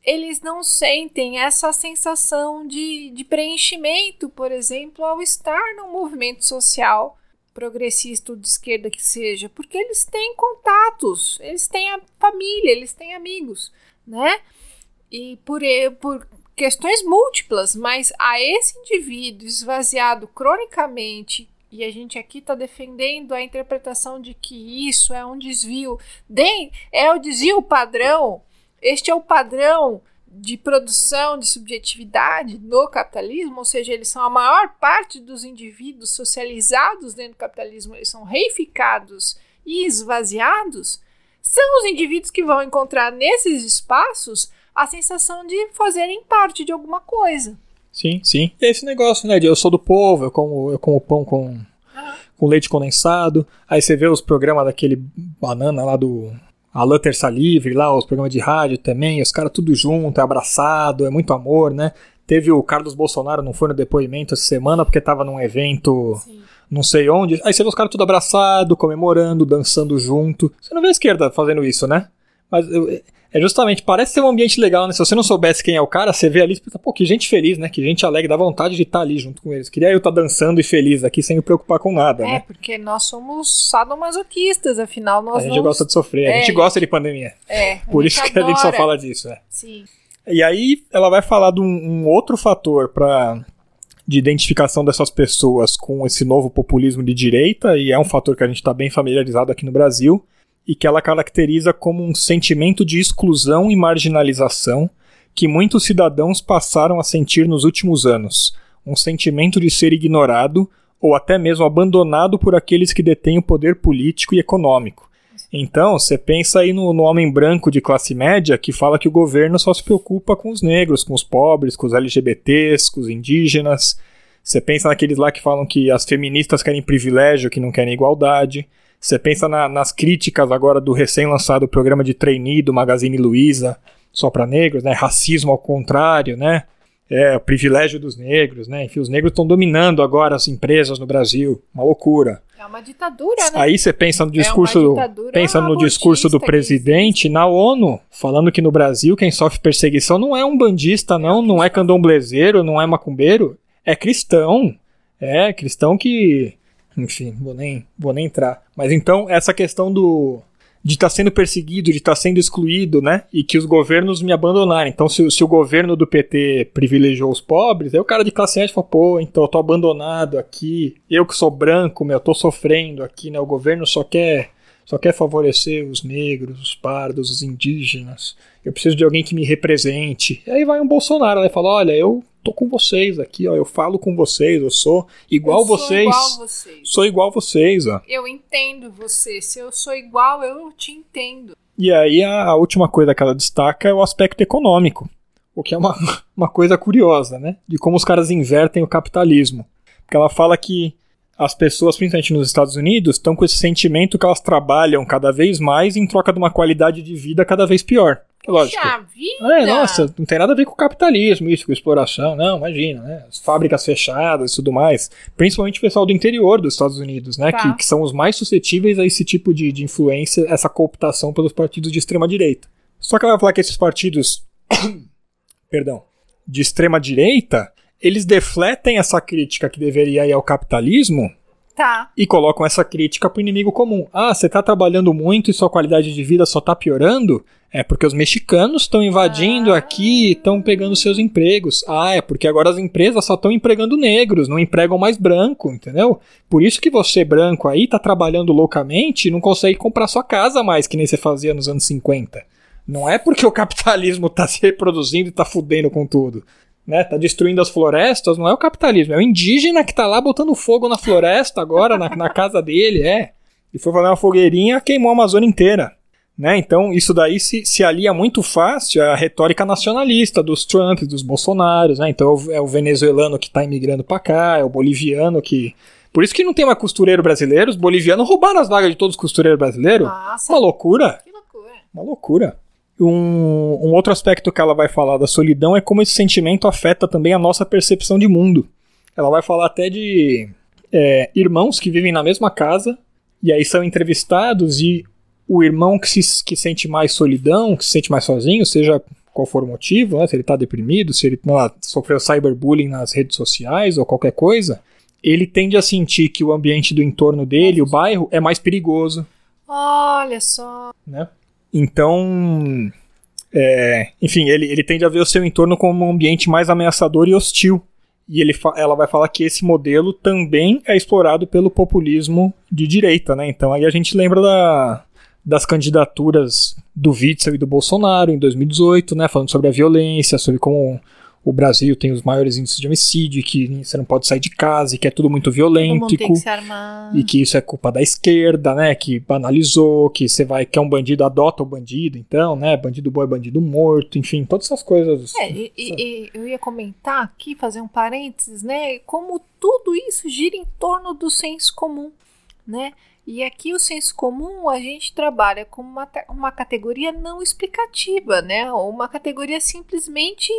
eles não sentem essa sensação de, de preenchimento, por exemplo, ao estar num movimento social progressista ou de esquerda que seja, porque eles têm contatos, eles têm a família, eles têm amigos, né? E por, por questões múltiplas, mas a esse indivíduo esvaziado cronicamente, e a gente aqui está defendendo a interpretação de que isso é um desvio, de, é o desvio padrão, este é o padrão de produção de subjetividade no capitalismo, ou seja, eles são a maior parte dos indivíduos socializados dentro do capitalismo, eles são reificados e esvaziados, são os indivíduos que vão encontrar nesses espaços a sensação de fazerem parte de alguma coisa. Sim, sim. E esse negócio, né, de eu sou do povo, eu como, eu como pão com, uhum. com leite condensado, aí você vê os programas daquele banana lá do Alain Terça Livre, lá, os programas de rádio também, os caras tudo junto, é abraçado, é muito amor, né? Teve o Carlos Bolsonaro, não foi no depoimento essa semana, porque tava num evento Sim. não sei onde. Aí você vê os caras tudo abraçado, comemorando, dançando junto. Você não vê a esquerda fazendo isso, né? Mas eu, é justamente, parece ser um ambiente legal, né? Se você não soubesse quem é o cara, você vê ali e pensa, pô, que gente feliz, né? Que gente alegre, dá vontade de estar ali junto com eles. Queria eu estar dançando e feliz aqui sem me preocupar com nada, é, né? É, porque nós somos sadomasoquistas, afinal nós A gente gosta de sofrer, é, a gente gosta de pandemia. É. Por isso que a gente só fala disso, é. Sim. E aí ela vai falar de um, um outro fator para de identificação dessas pessoas com esse novo populismo de direita, e é um fator que a gente está bem familiarizado aqui no Brasil, e que ela caracteriza como um sentimento de exclusão e marginalização que muitos cidadãos passaram a sentir nos últimos anos, um sentimento de ser ignorado ou até mesmo abandonado por aqueles que detêm o poder político e econômico. Então, você pensa aí no, no, homem branco de classe média que fala que o governo só se preocupa com os negros, com os pobres, com os LGBTs, com os indígenas. Você pensa naqueles lá que falam que as feministas querem privilégio, que não querem igualdade. Você pensa na, nas críticas agora do recém-lançado programa de trainee do Magazine Luiza, só para negros, né? Racismo ao contrário, né? É, o privilégio dos negros, né? Enfim, os negros estão dominando agora as empresas no Brasil. Uma loucura. É uma ditadura, né? Aí você pensa no é discurso, é pensa no discurso do presidente na ONU, falando que no Brasil quem sofre perseguição não é um bandista, não, não é candomblezeiro, não é macumbeiro, é cristão. É, cristão que enfim, vou nem, vou nem entrar. Mas então, essa questão do de estar tá sendo perseguido, de estar tá sendo excluído, né? E que os governos me abandonarem. Então, se, se o governo do PT privilegiou os pobres, aí o cara de classe média fala, pô, então eu tô abandonado aqui, eu que sou branco, meu, eu tô sofrendo aqui, né? O governo só quer só quer favorecer os negros, os pardos, os indígenas. Eu preciso de alguém que me represente. E aí vai um Bolsonaro, né? Fala, olha, eu tô com vocês aqui, ó. Eu falo com vocês, eu sou igual eu sou vocês. Igual vocês. Sou igual vocês, ó. Eu entendo você. Se eu sou igual, eu te entendo. E aí a, a última coisa que ela destaca é o aspecto econômico. O que é uma, uma coisa curiosa, né? De como os caras invertem o capitalismo. Porque ela fala que as pessoas, principalmente nos Estados Unidos, estão com esse sentimento que elas trabalham cada vez mais em troca de uma qualidade de vida cada vez pior. Lógico. Vida. É, nossa, não tem nada a ver com o capitalismo, isso, com exploração, não, imagina, né? As fábricas fechadas e tudo mais. Principalmente o pessoal do interior dos Estados Unidos, né? Tá. Que, que, são os mais suscetíveis a esse tipo de, de influência, essa cooptação pelos partidos de extrema-direita. Só que ela vai falar que esses partidos. perdão. De extrema-direita, eles defletem essa crítica que deveria ir ao capitalismo Tá. E colocam essa crítica pro inimigo comum. Ah, você tá trabalhando muito e sua qualidade de vida só tá piorando? É porque os mexicanos estão invadindo ah. aqui e estão pegando seus empregos. Ah, é porque agora as empresas só estão empregando negros, não empregam mais branco, entendeu? Por isso que você, branco aí, tá trabalhando loucamente e não consegue comprar sua casa mais, que nem você fazia nos anos 50. Não é porque o capitalismo tá se reproduzindo e tá fudendo com tudo né, tá destruindo as florestas, não é o capitalismo, é o indígena que tá lá botando fogo na floresta agora, na, na casa dele, é. Ele foi fazer uma fogueirinha, queimou a Amazônia inteira. Né? Então, isso daí se, se alia muito fácil à retórica nacionalista dos Trump, dos Bolsonaros. Né? Então, é o venezuelano que está imigrando para cá, é o boliviano que. Por isso que não tem mais costureiro brasileiro. Os bolivianos roubaram as vagas de todos os costureiros brasileiros. Nossa. Uma loucura. Que loucura. Uma loucura. Um, um outro aspecto que ela vai falar da solidão é como esse sentimento afeta também a nossa percepção de mundo. Ela vai falar até de é, irmãos que vivem na mesma casa e aí são entrevistados e o irmão que, se, que sente mais solidão, que se sente mais sozinho, seja qual for o motivo, né, se ele está deprimido, se ele lá, sofreu cyberbullying nas redes sociais ou qualquer coisa, ele tende a sentir que o ambiente do entorno dele, o bairro, é mais perigoso. Olha só. Né? Então, é, enfim, ele, ele tende a ver o seu entorno como um ambiente mais ameaçador e hostil. E ele ela vai falar que esse modelo também é explorado pelo populismo de direita, né? Então aí a gente lembra da, das candidaturas do Witzel e do Bolsonaro em 2018, né? Falando sobre a violência, sobre como o Brasil tem os maiores índices de homicídio, que você não pode sair de casa, e que é tudo muito violento, Todo mundo tem que se armar. e que isso é culpa da esquerda, né? Que banalizou, que você vai quer um bandido adota o bandido, então, né? Bandido bom é bandido morto, enfim, todas essas coisas. É, e, e- e eu ia comentar aqui, fazer um parênteses, né? Como tudo isso gira em torno do senso comum, né? E aqui o senso comum a gente trabalha como uma, uma categoria não explicativa, né? Ou uma categoria simplesmente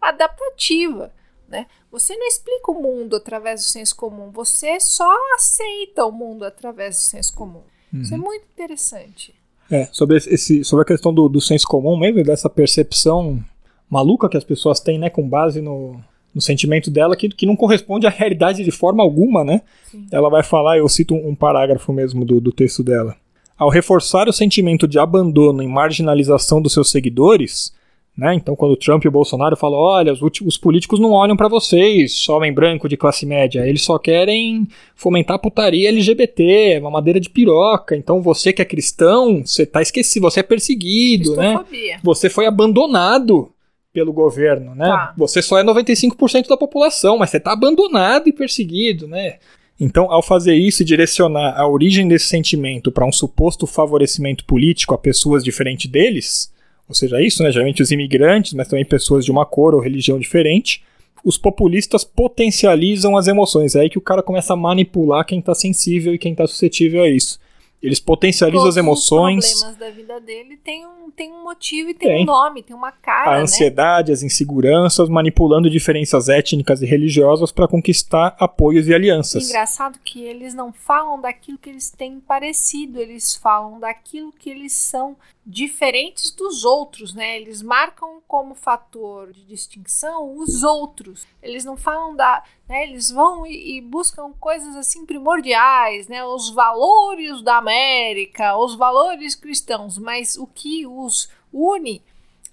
adaptativa, né? Você não explica o mundo através do senso comum, você só aceita o mundo através do senso comum. Isso é muito interessante. É, sobre, esse, sobre a questão do, do senso comum mesmo, dessa percepção maluca que as pessoas têm, né, com base no, no sentimento dela, que, que não corresponde à realidade de forma alguma, né? Sim. Ela vai falar, eu cito um, um parágrafo mesmo do, do texto dela. Ao reforçar o sentimento de abandono e marginalização dos seus seguidores, né? Então, quando o Trump e o Bolsonaro falam, olha, os, os políticos não olham pra vocês, homem branco de classe média, eles só querem fomentar putaria LGBT, mamadeira de piroca. Então, você que é cristão, você tá esquecido, você é perseguido, né? Você foi abandonado pelo governo, né? Tá. Você só é 95% da população, mas você tá abandonado e perseguido, né? Então, ao fazer isso e direcionar a origem desse sentimento para um suposto favorecimento político a pessoas diferentes deles, ou seja, isso, né? Geralmente os imigrantes, mas também pessoas de uma cor ou religião diferente, os populistas potencializam as emoções. É aí que o cara começa a manipular quem tá sensível e quem tá suscetível a isso. Eles potencializam Todos as emoções. Os problemas da vida dele tem um, tem um motivo e tem, Tem. um nome, tem uma cara, a né? ansiedade, as inseguranças, manipulando diferenças étnicas e religiosas para conquistar apoios e alianças. Engraçado que eles não falam daquilo que eles têm parecido, eles falam daquilo que eles são diferentes dos outros, né? Eles marcam como fator de distinção os outros. Eles não falam da, né? Eles vão e, e buscam coisas assim primordiais, né? Os valores da América, os valores cristãos, mas o que os une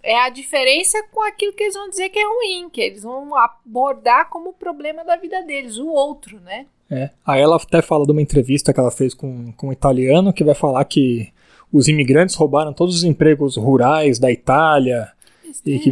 é a diferença com aquilo que eles vão dizer que é ruim, que eles vão abordar como problema da vida deles, o outro, né? É. Aí ela até fala de uma entrevista que ela fez com, com um italiano que vai falar que os imigrantes roubaram todos os empregos rurais da Itália e que.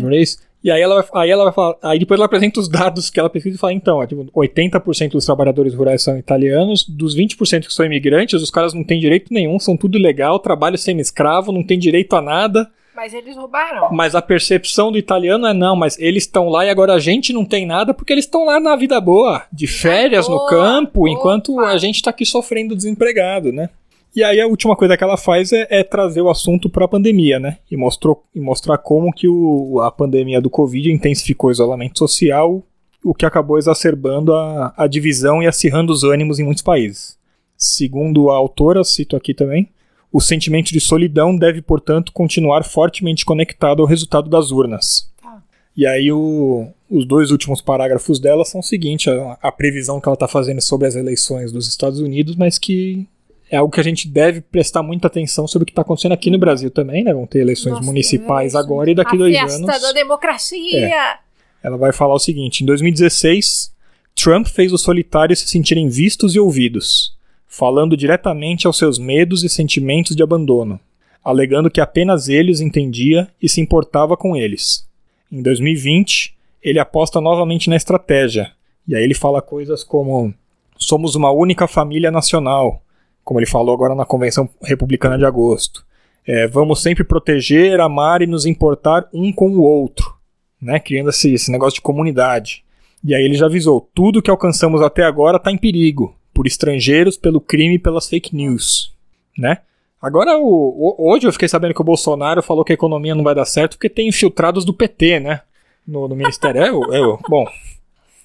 E aí ela, vai, aí ela vai falar, aí depois ela apresenta os dados que ela pesquisa e fala, então, ó, tipo, 80% dos trabalhadores rurais são italianos, dos 20% que são imigrantes, os caras não têm direito nenhum, são tudo ilegal, trabalho semi-escravo, não tem direito a nada. Mas eles roubaram. Mas a percepção do italiano é não, mas eles estão lá e agora a gente não tem nada porque eles estão lá na vida boa, de férias no boa, campo, enquanto opa. a gente tá aqui sofrendo desempregado, né? E aí a última coisa que ela faz é, é trazer o assunto para a pandemia, né? E, mostrou, e mostrar como que o, a pandemia do Covid intensificou o isolamento social, o que acabou exacerbando a, a divisão e acirrando os ânimos em muitos países. Segundo a autora, cito aqui também, o sentimento de solidão deve, portanto, continuar fortemente conectado ao resultado das urnas. Tá. E aí o- os dois últimos parágrafos dela são o seguinte, a, a previsão que ela está fazendo sobre as eleições dos Estados Unidos, mas que é algo que a gente deve prestar muita atenção sobre o que está acontecendo aqui no Brasil também, né? Vão ter eleições Nossa, municipais eleições. agora e daqui a dois festa anos. É. da democracia. Ela vai falar o seguinte: em 2016, Trump fez os solitários se sentirem vistos e ouvidos, falando diretamente aos seus medos e sentimentos de abandono, alegando que apenas ele os entendia e se importava com eles. Em 2020, ele aposta novamente na estratégia, e aí ele fala coisas como: somos uma única família nacional, como ele falou agora na Convenção Republicana de agosto. É, vamos sempre proteger, amar e nos importar um com o outro, né? criando esse, esse negócio de comunidade. E aí ele já avisou: tudo que alcançamos até agora está em perigo, por estrangeiros, pelo crime e pelas fake news. Né? Agora, o, o, hoje eu fiquei sabendo que o Bolsonaro falou que a economia não vai dar certo porque tem infiltrados do PT, né? No, no Ministério. é, é, bom,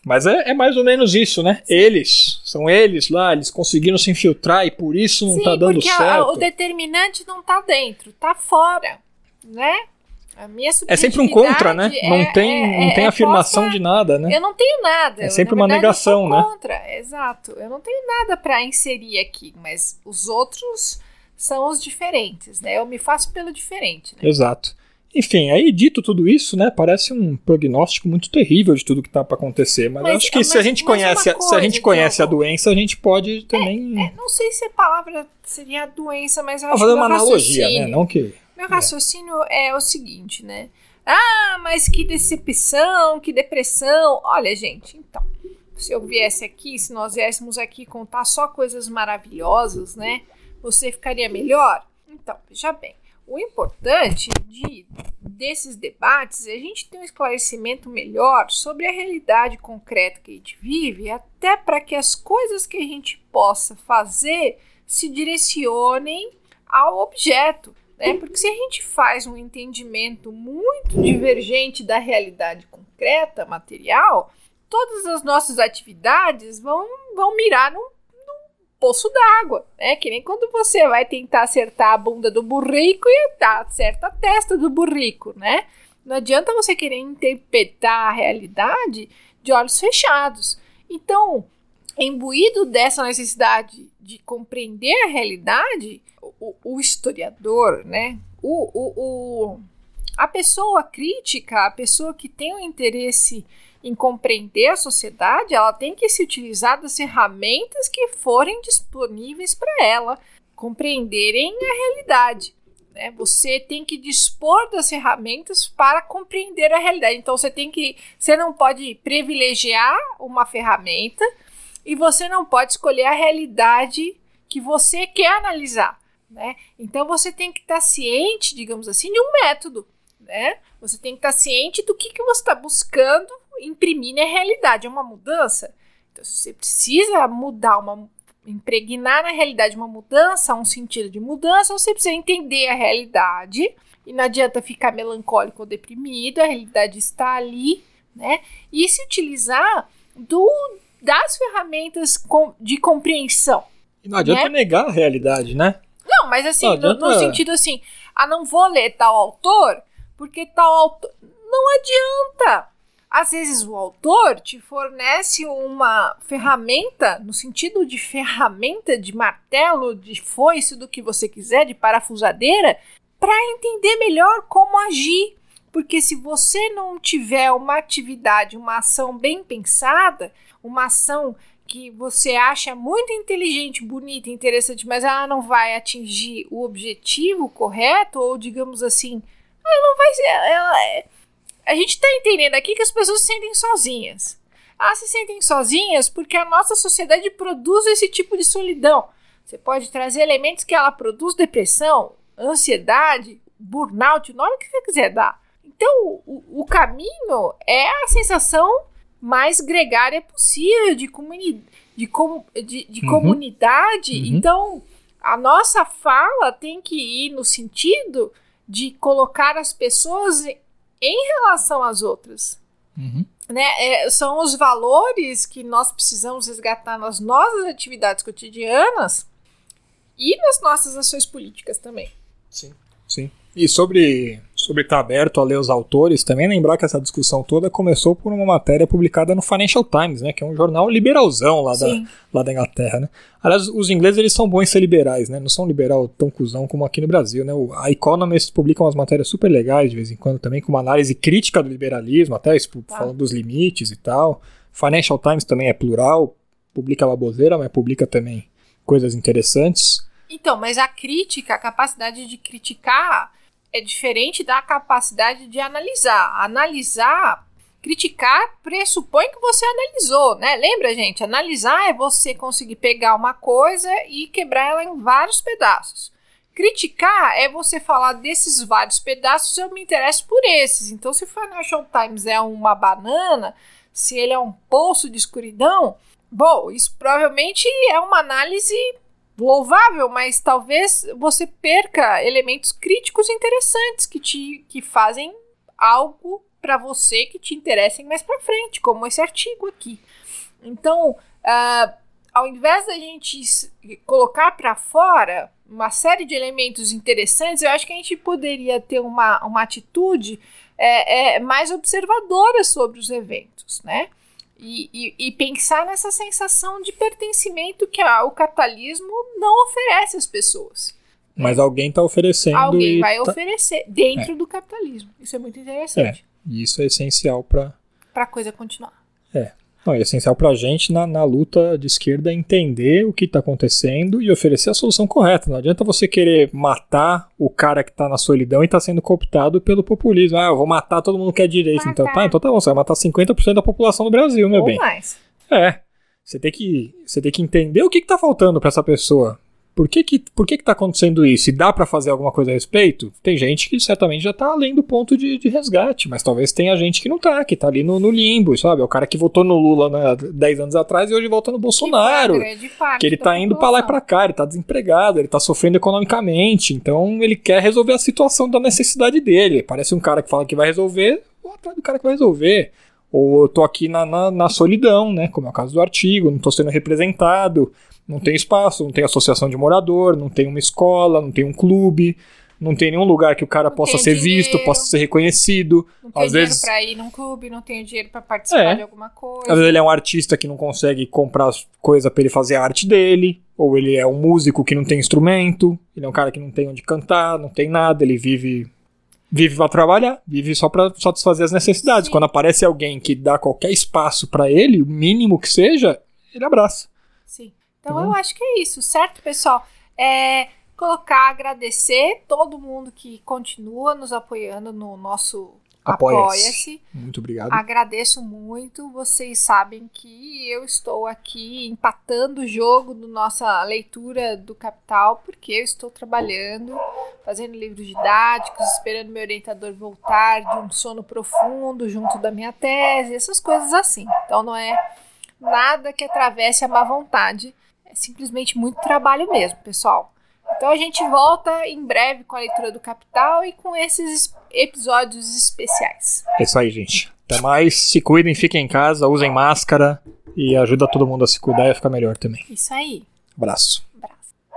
mas é, é, mais ou menos isso, né? Eles, são eles lá, eles conseguiram se infiltrar e por isso não Sim, tá dando porque certo. A, o determinante não tá dentro, tá fora, né? A minha é sempre um contra, né? É, não tem, é, não tem é afirmação de nada, né? Eu não tenho nada. É sempre eu, uma verdade, negação, né? Contra, exato. Eu não tenho nada para inserir aqui, mas os outros são os diferentes, né? Eu me faço pelo diferente. Né? Exato. Enfim, aí dito tudo isso, né, parece um prognóstico muito terrível de tudo que está para acontecer, mas, mas, acho que mas, se a gente conhece, coisa, se a gente conhece a doença, a gente pode também é, é, não sei se a palavra seria a doença, mas eu acho fazer uma analogia, né, não que Meu raciocínio é. é o seguinte, né? Ah, mas que decepção, que depressão. Olha, gente, então, se eu viesse aqui, se nós viéssemos aqui contar só coisas maravilhosas, né? Você ficaria melhor? Então, veja bem. O importante de, desses debates é a gente ter um esclarecimento melhor sobre a realidade concreta que a gente vive, até para que as coisas que a gente possa fazer se direcionem ao objeto. Né? Porque se a gente faz um entendimento muito divergente da realidade concreta, material, todas as nossas atividades vão, vão mirar num poço d'água, né? Que nem quando você vai tentar acertar a bunda do burrico e tá, acerta a testa do burrico, né? Não adianta você querer interpretar a realidade de olhos fechados. Então, imbuído dessa necessidade de compreender a realidade, o, o historiador, né? O, o, o, a pessoa crítica, a pessoa que tem o interesse em compreender a sociedade, ela tem que se utilizar das ferramentas que forem disponíveis para ela compreenderem a realidade. Né? Você tem que dispor das ferramentas para compreender a realidade. Então você tem que, você não pode privilegiar uma ferramenta e você não pode escolher a realidade que você quer analisar. Né? Então você tem que estar ciente, digamos assim, de um método. Né? Você tem que estar ciente do que, que você está buscando imprimir na realidade. É uma mudança. Então, se você precisa mudar uma. impregnar na realidade uma mudança, um sentido de mudança, você precisa entender a realidade. E não adianta ficar melancólico ou deprimido, a realidade está ali, né? E se utilizar do, das ferramentas de compreensão. E não adianta né? negar a realidade, né? Não, mas assim, não no, no, sentido assim, ah, não vou ler tal autor, porque tal autor. Não adianta. Às vezes o autor te fornece uma ferramenta, no sentido de ferramenta, de martelo, de foice, do que você quiser, de parafusadeira, para entender melhor como agir. Porque se você não tiver uma atividade, uma ação bem pensada, uma ação que você acha muito inteligente, bonita, interessante, mas ela não vai atingir o objetivo correto, ou digamos assim, ela não vai ser. Ela, é, a gente está entendendo aqui que as pessoas se sentem sozinhas. Elas se sentem sozinhas porque a nossa sociedade produz esse tipo de solidão. Você pode trazer elementos que ela produz depressão, ansiedade, burnout, o nome que você quiser dar. Então, o, o caminho é a sensação mais gregária possível de, comuni de, com de, de uhum. comunidade. Uhum. Então, a nossa fala tem que ir no sentido de colocar as pessoas em relação às outras. Uhum. Né? É, são os valores que nós precisamos resgatar nas nossas atividades cotidianas e nas nossas ações políticas também. Sim, sim. E sobre sobre estar aberto a ler os autores, também lembrar que essa discussão toda começou por uma matéria publicada no Financial Times, né, que é um jornal liberalzão lá, da, lá da Inglaterra, né. Aliás, os ingleses eles são bons em ser liberais, né, não são liberal tão cuzão como aqui no Brasil, né. O, a Economist publica umas matérias super legais de vez em quando também, com uma análise crítica do liberalismo, até isso, tá. falando dos limites e tal. Financial Times também é plural, publica baboseira, mas publica também coisas interessantes. Então, mas a crítica, a capacidade de criticar é diferente da capacidade de analisar. Analisar Criticar pressupõe que você analisou, né? Lembra, gente? Analisar é você conseguir pegar uma coisa e quebrar ela em vários pedaços. Criticar é você falar desses vários pedaços, eu me interesso por esses. Então, se o Financial Times é uma banana, se ele é um poço de escuridão, bom, isso provavelmente é uma análise louvável, mas talvez você perca elementos críticos interessantes que te que fazem algo para você que te interessem mais para frente, como esse artigo aqui. Então, uh, ao invés da gente colocar para fora uma série de elementos interessantes, eu acho que a gente poderia ter uma, uma atitude é, é, mais observadora sobre os eventos, né? E, e, e, pensar nessa sensação de pertencimento que a, o capitalismo não oferece às pessoas. Mas alguém está oferecendo. Alguém vai tá... oferecer dentro é. do capitalismo. Isso é muito interessante. É. E isso é essencial para. Para a coisa continuar. É. Não, é essencial para a gente na, na luta de esquerda entender o que está acontecendo e oferecer a solução correta. Não adianta você querer matar o cara que está na solidão e está sendo cooptado pelo populismo. Ah, eu vou matar todo mundo que é direito. Então, tá, então tá bom, você vai matar 50% da população do Brasil, meu Ou bem. mais. É. Você tem que, você tem que entender o que está faltando para essa pessoa. Por que que, por que que tá acontecendo isso? E dá para fazer alguma coisa a respeito? Tem gente que certamente já tá além do ponto de, de resgate, mas talvez tenha gente que não tá, que tá ali no, no limbo, sabe? É o cara que votou no Lula né, 10 anos atrás e hoje volta no Bolsonaro. Que, que ele tá indo para lá e pra cá, ele tá desempregado, ele tá sofrendo economicamente, então ele quer resolver a situação da necessidade dele. Parece um cara que fala que vai resolver, vou atrás do cara que vai resolver. Ou eu tô aqui na, na, na solidão, né? Como é o caso do artigo, não tô sendo representado não tem espaço, não tem associação de morador, não tem uma escola, não tem um clube, não tem nenhum lugar que o cara não possa ser dinheiro, visto, possa ser reconhecido. Não tem às dinheiro vezes... pra ir num clube, não tem dinheiro pra participar é. de alguma coisa. Às vezes ele é um artista que não consegue comprar coisa para ele fazer a arte dele, ou ele é um músico que não tem instrumento, ele é um cara que não tem onde cantar, não tem nada, ele vive vive para trabalhar, vive só para satisfazer as necessidades. Sim. Quando aparece alguém que dá qualquer espaço para ele, o mínimo que seja, ele abraça. Sim. Então eu acho que é isso, certo, pessoal? É colocar, agradecer todo mundo que continua nos apoiando no nosso Apoia-se. Apoia muito obrigado. Agradeço muito. Vocês sabem que eu estou aqui empatando o jogo da nossa leitura do Capital, porque eu estou trabalhando, fazendo livros didáticos, esperando meu orientador voltar de um sono profundo junto da minha tese, essas coisas assim. Então não é nada que atravesse a má vontade simplesmente muito trabalho mesmo, pessoal. Então a gente volta em breve com a leitura do Capital e com esses episódios especiais. É isso aí, gente. Até mais. Se cuidem, fiquem em casa, usem máscara e ajuda todo mundo a se cuidar e a ficar melhor também. Isso aí. Abraço. Abraço.